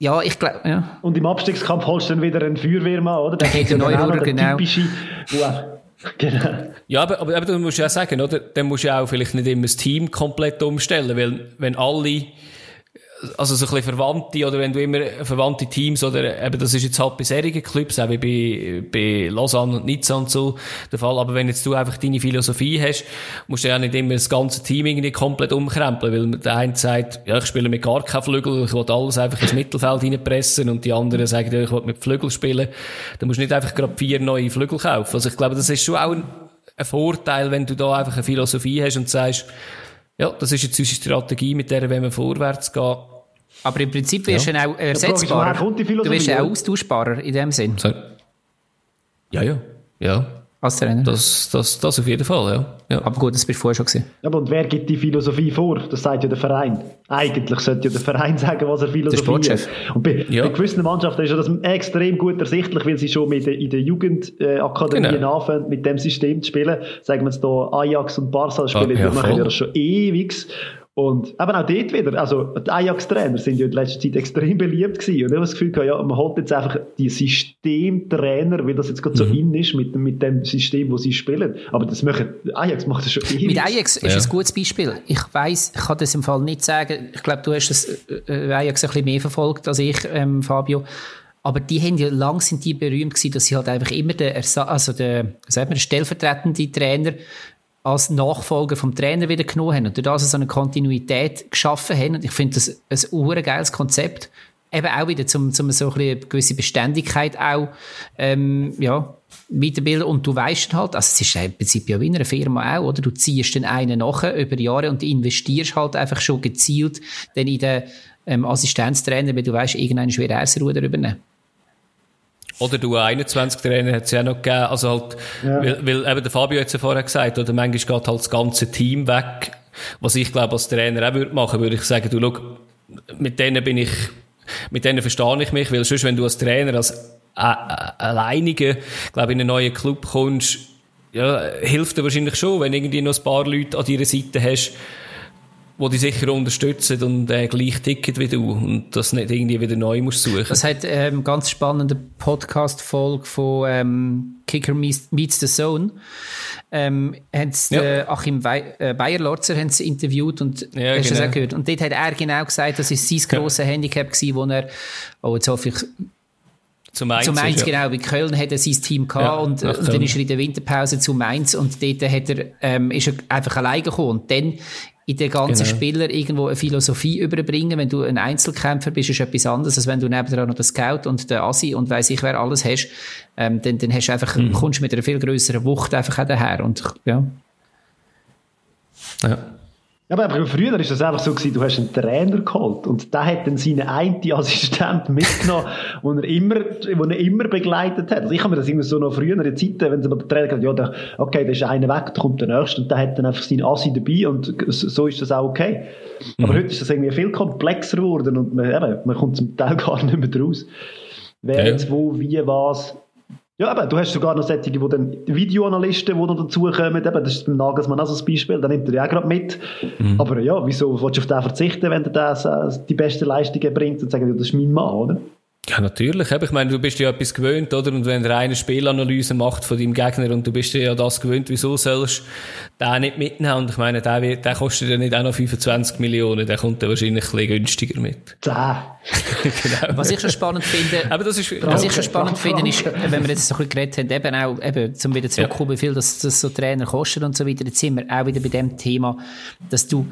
Ja, ich glaube, ja. Und im Abstiegskampf holst du dann wieder einen Feuerwehrmann, oder? Der geht ja neu rüber, genau. Typische, Genau. Ja, aber, aber, aber du musst ja sagen, oder? Dann musst du auch vielleicht nicht immer das Team komplett umstellen, weil wenn alle also so ein bisschen Verwandte oder wenn du immer verwandte Teams oder eben das ist jetzt halt bei solchen Clubs, auch wie bei, bei Lausanne und Nizza und so der Fall, aber wenn jetzt du einfach deine Philosophie hast, musst du ja nicht immer das ganze Team irgendwie komplett umkrempeln, weil der eine sagt, ja ich spiele mit gar keinen Flügel, ich will alles einfach ins Mittelfeld reinpressen und die anderen sagen, ja ich will mit Flügel spielen, dann musst du nicht einfach gerade vier neue Flügel kaufen. Also ich glaube, das ist schon auch ein Vorteil, wenn du da einfach eine Philosophie hast und sagst, ja, das ist jetzt unsere Strategie, mit der wenn wir vorwärts gehen. Aber im Prinzip wirst du ja. auch ersetzbarer. Du wirst ja auch austauschbarer in dem Sinn. So. Ja, ja, ja. Als Trainer? Das, das, das auf jeden Fall, ja. ja. Aber gut, das bist du vorher schon gesehen. Aber und wer gibt die Philosophie vor? Das sagt ja der Verein. Eigentlich sollte ja der Verein *laughs* sagen, was er Philosophie ist. Und bei, ja. bei gewissen Mannschaften ist ja das extrem gut ersichtlich, weil sie schon mit in der Jugendakademie genau. anfangen, mit dem System zu spielen. Sagen wir jetzt hier Ajax und Barca spielen, ah, ja, machen ja das schon ewig. Und eben auch dort wieder, also die Ajax-Trainer sind ja in letzter Zeit extrem beliebt gewesen. Und ich habe das Gefühl, ja, man holt jetzt einfach die Systemtrainer, weil das jetzt gerade so mhm. in ist mit, mit dem System, wo sie spielen. Aber das machen, Ajax macht das schon ewig. Mit Ajax ist ja. ein gutes Beispiel. Ich weiss, ich kann das im Fall nicht sagen. Ich glaube, du hast das äh, Ajax ein bisschen mehr verfolgt als ich, ähm, Fabio. Aber die haben ja lang sind die berühmt gewesen, dass sie halt einfach immer der, Ersa also der, sagt man, der stellvertretende Trainer als Nachfolger vom Trainer wieder genommen haben und durch das so eine Kontinuität geschaffen haben. Und ich finde das ein geiles Konzept. Eben auch wieder zum, zum so ein eine gewisse Beständigkeit auch, ähm, ja, weiterbilden. Und du weißt halt, also es ist im Prinzip ja wie in einer Firma auch, oder? Du ziehst den einen nachher über Jahre und investierst halt einfach schon gezielt dann in den ähm, Assistenztrainer, weil du weißt, irgendein wird er das Ruder übernehmen. Oder du 21 Trainer hat es ja noch gegeben. Also halt, ja. weil, weil eben der Fabio hat es ja vorher gesagt, oder manchmal geht halt das ganze Team weg. Was ich glaube, als Trainer auch würde machen, würde ich sagen, du schau, mit denen bin ich, mit denen verstehe ich mich, weil sonst, wenn du als Trainer, als äh, äh, Alleiniger, glaube in einen neuen Club kommst, ja, hilft dir wahrscheinlich schon, wenn irgendwie noch ein paar Leute an deiner Seite hast, wo die sicher unterstützen und äh, gleich ticket wie du und das nicht irgendwie wieder neu musst suchen. Das hat ähm, ganz spannende Podcast-Folge von ähm, Kicker Meets the Zone. Ähm, haben's ja. äh, Achim We äh, Bayer-Lorzer interviewt und ja, hast genau. das auch gehört. Und dort hat er genau gesagt, das ist sein grosses ja. Handicap gewesen, wo er, oh jetzt hoffe ich, zu Mainz, zu Mainz genau. Bei Köln hat er sein Team gehabt ja, und, und dann ist er in der Winterpause zu Mainz und dort hat er, ähm, ist er einfach alleine gekommen. Und dann in den ganzen genau. Spieler irgendwo eine Philosophie überbringen. Wenn du ein Einzelkämpfer bist, ist etwas anderes, als wenn du nebenan noch den Scout und den Asi und weiss ich wer alles hast. Ähm, dann, dann hast du einfach, mhm. kommst mit einer viel größeren Wucht einfach auch daher. Und, ja. Ja. Ja, aber früher war das einfach so, gewesen, du hast einen Trainer geholt und der hat dann seinen einen Assistent mitgenommen, *laughs* den er immer, den er immer begleitet hat. Also ich habe mir das immer so noch früher in Zeiten, wenn der Trainer gesagt ja, der, okay, da ist einer weg, da kommt der nächste und der hat dann einfach seinen Assi dabei und so ist das auch okay. Mhm. Aber heute ist das irgendwie viel komplexer geworden und man, eben, man kommt zum Teil *laughs* gar nicht mehr draus. Wer ja. jetzt wo, wie, was ja, aber du hast sogar noch solche, wo dann Videoanalysten, die noch dazukommen, eben, das ist beim Nagelsmann auch so ein Beispiel, da nimmt er ja auch gerade mit. Mhm. Aber ja, wieso willst du auf den verzichten, wenn der das, äh, die beste Leistungen bringt und sagen, ja, das ist mein Mann, oder? Ja, natürlich. Ich meine, du bist ja etwas gewöhnt, oder? Und wenn der eine Spielanalyse macht von deinem Gegner und du bist ja das gewöhnt, wieso sollst du den nicht mitnehmen? Und ich meine, der, wird, der kostet ja nicht auch noch 25 Millionen, der kommt dann wahrscheinlich ein bisschen günstiger mit. 10. *laughs* genau. Was ich schon spannend finde, *laughs* Aber das ist, was ich schon spannend finde, ist, wenn wir jetzt so ein bisschen geredet haben, eben auch, eben, zum wieder zurückkommen, wie viel das, das so Trainer kosten und so weiter, jetzt sind wir auch wieder bei dem Thema, dass du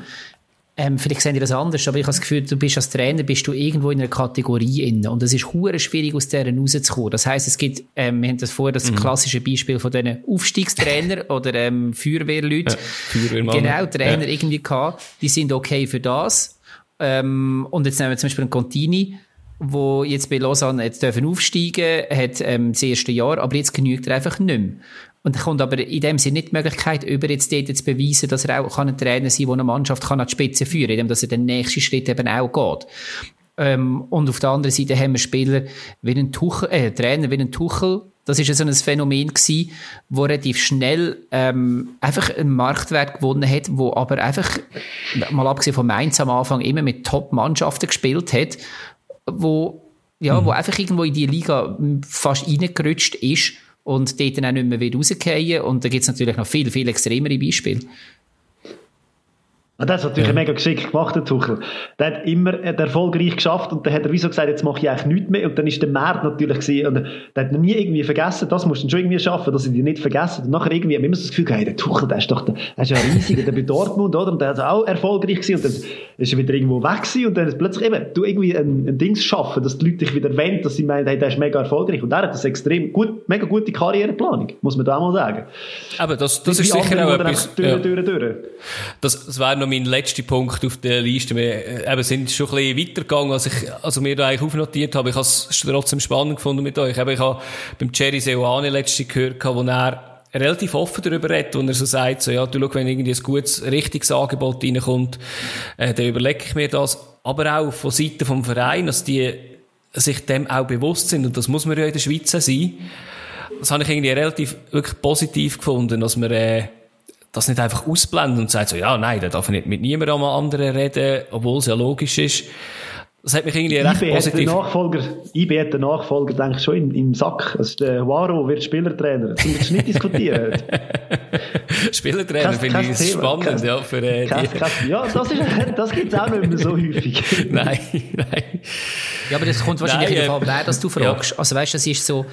ähm, vielleicht sehen die das anders, aber ich habe das Gefühl, du bist als Trainer bist du irgendwo in einer Kategorie inne und es ist hure schwierig aus der rauszukommen. Das heißt, es gibt, ähm, wir haben das vorher das mhm. klassische Beispiel von diesen Aufstiegstrainer *laughs* oder ähm, Feuerwehrleuten, ja, Feuerwehrmann. genau Trainer ja. irgendwie gehabt, die sind okay für das. Ähm, und jetzt nehmen wir zum Beispiel einen Contini, wo jetzt bei Lausanne jetzt dürfen aufsteigen, hat ähm, das erste Jahr, aber jetzt genügt er einfach nicht mehr. Und da kommt aber in dem Sinne nicht die Möglichkeit, über jetzt dort zu beweisen, dass er auch ein Trainer sein kann, der eine Mannschaft kann an die Spitze führen kann, indem dass er den nächsten Schritt eben auch geht. Ähm, und auf der anderen Seite haben wir Spieler wie ein Tuchel, äh, Trainer wie ein Tuchel, das ist so ein Phänomen gewesen, wo relativ schnell ähm, einfach einen Marktwert gewonnen hat, wo aber einfach, mal abgesehen von Mainz am Anfang, immer mit Top-Mannschaften gespielt hat, wo, ja, mhm. wo einfach irgendwo in die Liga fast reingerutscht ist und dort dann auch nicht mehr rausgehen. Und da gibt es natürlich noch viel, viel extremere Beispiele. Ah, das hat natürlich ja. mega geschickt gemacht, der Tuchel. Der hat immer erfolgreich geschafft und dann hat er wieso gesagt, jetzt mache ich eigentlich nichts mehr. Und dann ist der Markt natürlich gewesen, und der hat noch nie irgendwie vergessen, das musst du schon irgendwie schaffen, dass sie dich nicht vergessen. Und nachher irgendwie haben wir immer so das Gefühl, hey, der Tuchel, der ist doch, der, der ist ja riesig, der bei Dortmund, oder? Und der ist auch erfolgreich gewesen und dann ist er wieder irgendwo weg gewesen und dann ist plötzlich eben, du irgendwie ein, ein Dings schaffen, dass die Leute dich wieder wenden, dass sie meinen, hey, der ist mega erfolgreich. Und der hat das extrem gut, mega gute Karriereplanung, muss man da auch mal sagen. Aber das, das ist sicher auch etwas. Durch, ja. durch, durch. Das, das wäre noch mein letzter letzte Punkt auf der Liste. Wir äh, eben, sind schon ein bisschen weitergegangen, als ich, also mir da eigentlich aufnotiert habe. Ich habe es trotzdem spannend gefunden mit euch. Eben, ich habe beim Jerry Seoane letzte gehört, wo er relativ offen darüber redet, wo er so sagt, so, ja, du schau, wenn irgendwie ein gutes, richtiges Angebot reinkommt, äh, dann überlege ich mir das. Aber auch von Seiten vom Verein, dass die sich dem auch bewusst sind, und das muss man ja in der Schweiz sein. Das habe ich irgendwie relativ wirklich positiv gefunden, dass man, äh, das nicht einfach ausblenden und sagt so, ja, nein, da darf ich nicht mit niemandem anderen reden, obwohl es ja logisch ist. Das hat mich irgendwie recht IB positiv... Hat Nachfolger, IB hat den Nachfolger, denke ich, schon im, im Sack. Also der Waro wird Spielertrainer. Das müssen wir nicht diskutieren. *laughs* Spielertrainer finde ich Thema. spannend, kein, ja, für äh, kein, kein, Ja, das, ist, *laughs* das gibt es auch nicht mehr so häufig. *laughs* nein, nein. Ja, aber das kommt wahrscheinlich nein, darauf an, wer das du fragst. Ja. Also weißt du, das ist so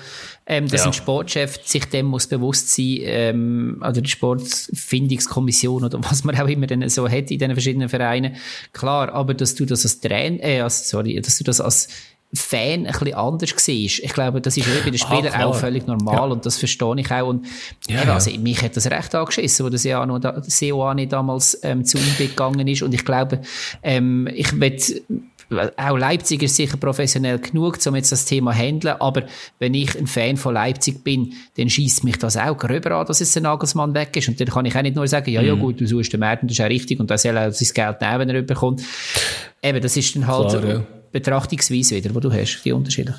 ähm, dass ja. ein Sportchef sich dem muss bewusst sein, ähm, oder die Sportfindungskommission oder was man auch immer denn so hat in den verschiedenen Vereinen. Klar, aber dass du das als Trainer, äh, als, sorry, dass du das als Fan ein bisschen anders siehst. Ich glaube, das ist bei den ah, Spielern ah, auch völlig normal ja. und das verstehe ich auch. Und ja, ja. Also, mich hat das recht angeschissen, wo der Seoane damals ähm, zu ihm gegangen ist und ich glaube, ähm, ich will auch Leipzig ist sicher professionell genug, um jetzt das Thema zu handeln, aber wenn ich ein Fan von Leipzig bin, dann schießt mich das auch gröber an, dass jetzt der Nagelsmann weg ist und dann kann ich auch nicht nur sagen, ja, ja mhm. gut, du suchst den Martin, das ist auch richtig und er soll auch sein Geld nehmen, wenn er bekommt. Eben, das ist dann halt Klar, ja. Betrachtungsweise wieder, wo du hast, die Unterschiede.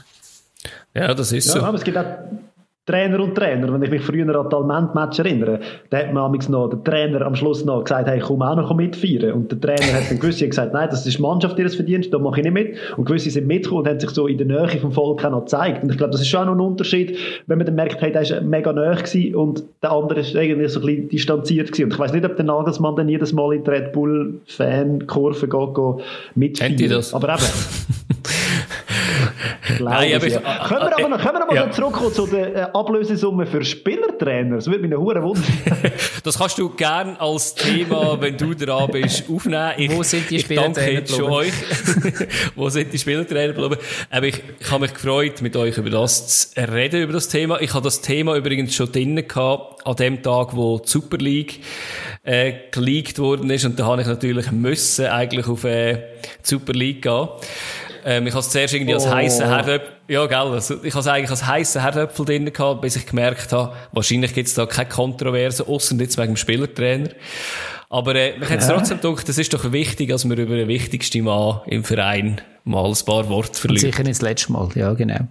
Ja, das ist ja, so. Aber es gibt auch Trainer und Trainer. Wenn ich mich früher an das Talent-Match erinnere, da hat man noch, der Trainer am Schluss noch gesagt, hey, komm auch noch mitfeiern. Und der Trainer hat dann gewisse gesagt, nein, das ist die Mannschaft, die das verdient, da mache ich nicht mit. Und gewisse sind mitgekommen und haben sich so in der Nähe vom Volk auch noch gezeigt. Und ich glaube, das ist schon auch noch ein Unterschied, wenn man dann merkt, hey, der ist mega nahe gewesen und der andere ist irgendwie so ein bisschen distanziert gewesen. Und ich weiß nicht, ob der Nagelsmann dann jedes Mal in die Red Bull-Fan-Kurve geht, geht mitfeiern. Aber eben. *laughs* Nein, ich, ja. können wir aber noch, können wir aber ja. noch zurückkommen zu der äh, Ablösesumme für Spielertrainer? Das würde mich eine Hure wundern. *laughs* das kannst du gerne als Thema, wenn du dran bist, aufnehmen. Ich, *laughs* Wo sind die Spielertrainer? Danke schon euch. Wo sind die Spielertrainer? Aber ich, ich habe mich gefreut, mit euch über das zu reden, über das Thema. Ich habe das Thema übrigens schon drinnen gehabt, an dem Tag, wo die Super League äh, geleakt worden ist. Und da habe ich natürlich müssen eigentlich auf äh, die Super League gehen. Ähm, ich habe es zuerst irgendwie als oh. heißen Herdöpfel, ja, gell, also ich habe es eigentlich als heißen Herdöpfel drin gehabt, bis ich gemerkt habe, wahrscheinlich gibt es da keine Kontroverse, außer jetzt wegen dem Spielertrainer. Aber äh, mich hat es trotzdem gedacht, es ist doch wichtig, dass wir über den wichtigsten Mann im Verein mal ein paar Worte verlieren. Sicher nicht das letzte Mal, ja, genau.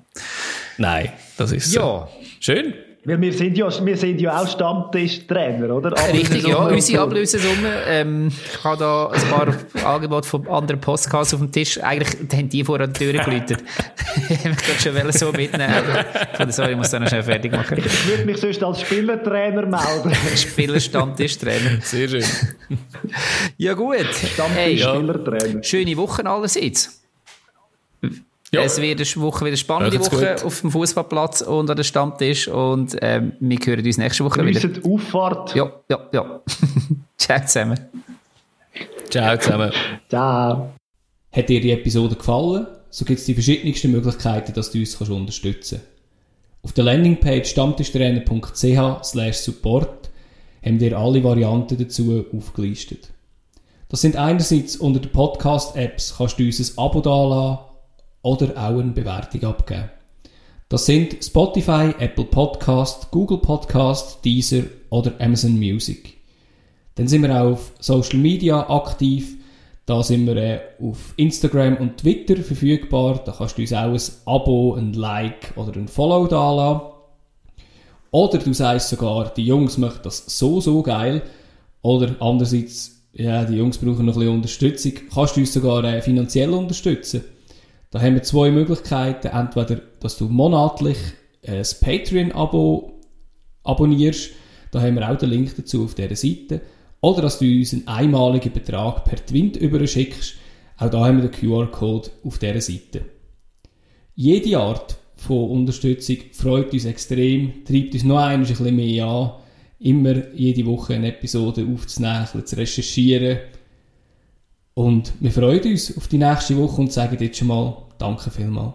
Nein, das ist so. Ja. Schön. Weil wir sind ja, wir sind ja auch Stammtischtrainer, oder? Richtig, ja. Unsere Ablösesumme. Ähm, ich habe da ein paar *laughs* Angebote von anderen Podcasts auf dem Tisch. Eigentlich haben die vor der Tür geläutet. *laughs* ich wollte schon so mitnehmen, aber sorry, ich muss dann schnell fertig machen. Ich würde mich sonst als Spielertrainer melden. *laughs* Spieler-Stammtischtrainer. Sehr schön. ja gut. Stammtisch-Spielertrainer. Hey, schöne Woche allerseits. Ja. Es wird eine Woche wieder spannende Woche gut. auf dem Fußballplatz und an der Stammtisch und ähm, wir hören uns nächste Woche Grüßet wieder. Auffahrt. Ja, ja, ja. *laughs* Ciao zusammen. Ciao zusammen. Ciao. Hat dir die Episode gefallen? So gibt es die verschiedensten Möglichkeiten, dass du uns kannst unterstützen kannst. Auf der Landingpage stammtischtrainer.ch support haben wir alle Varianten dazu aufgelistet. Das sind einerseits unter den Podcast-Apps kannst du uns ein Abo dalassen oder auch eine Bewertung abgeben. Das sind Spotify, Apple Podcast, Google Podcast, Deezer oder Amazon Music. Dann sind wir auch auf Social Media aktiv. Da sind wir äh, auf Instagram und Twitter verfügbar. Da kannst du uns auch ein Abo, ein Like oder ein Follow da Oder du sagst sogar, die Jungs machen das so, so geil. Oder andererseits, ja, die Jungs brauchen noch ein bisschen Unterstützung. Kannst du uns sogar äh, finanziell unterstützen. Da haben wir zwei Möglichkeiten. Entweder, dass du monatlich ein Patreon-Abo abonnierst. Da haben wir auch den Link dazu auf dieser Seite. Oder dass du uns einen einmaligen Betrag per Twint überschickst. Auch da haben wir den QR-Code auf dieser Seite. Jede Art von Unterstützung freut uns extrem, treibt uns noch ein bisschen mehr an, immer jede Woche eine Episode aufzunehmen, zu recherchieren. Und wir freuen uns auf die nächste Woche und sagen jetzt schon mal Danke vielmals.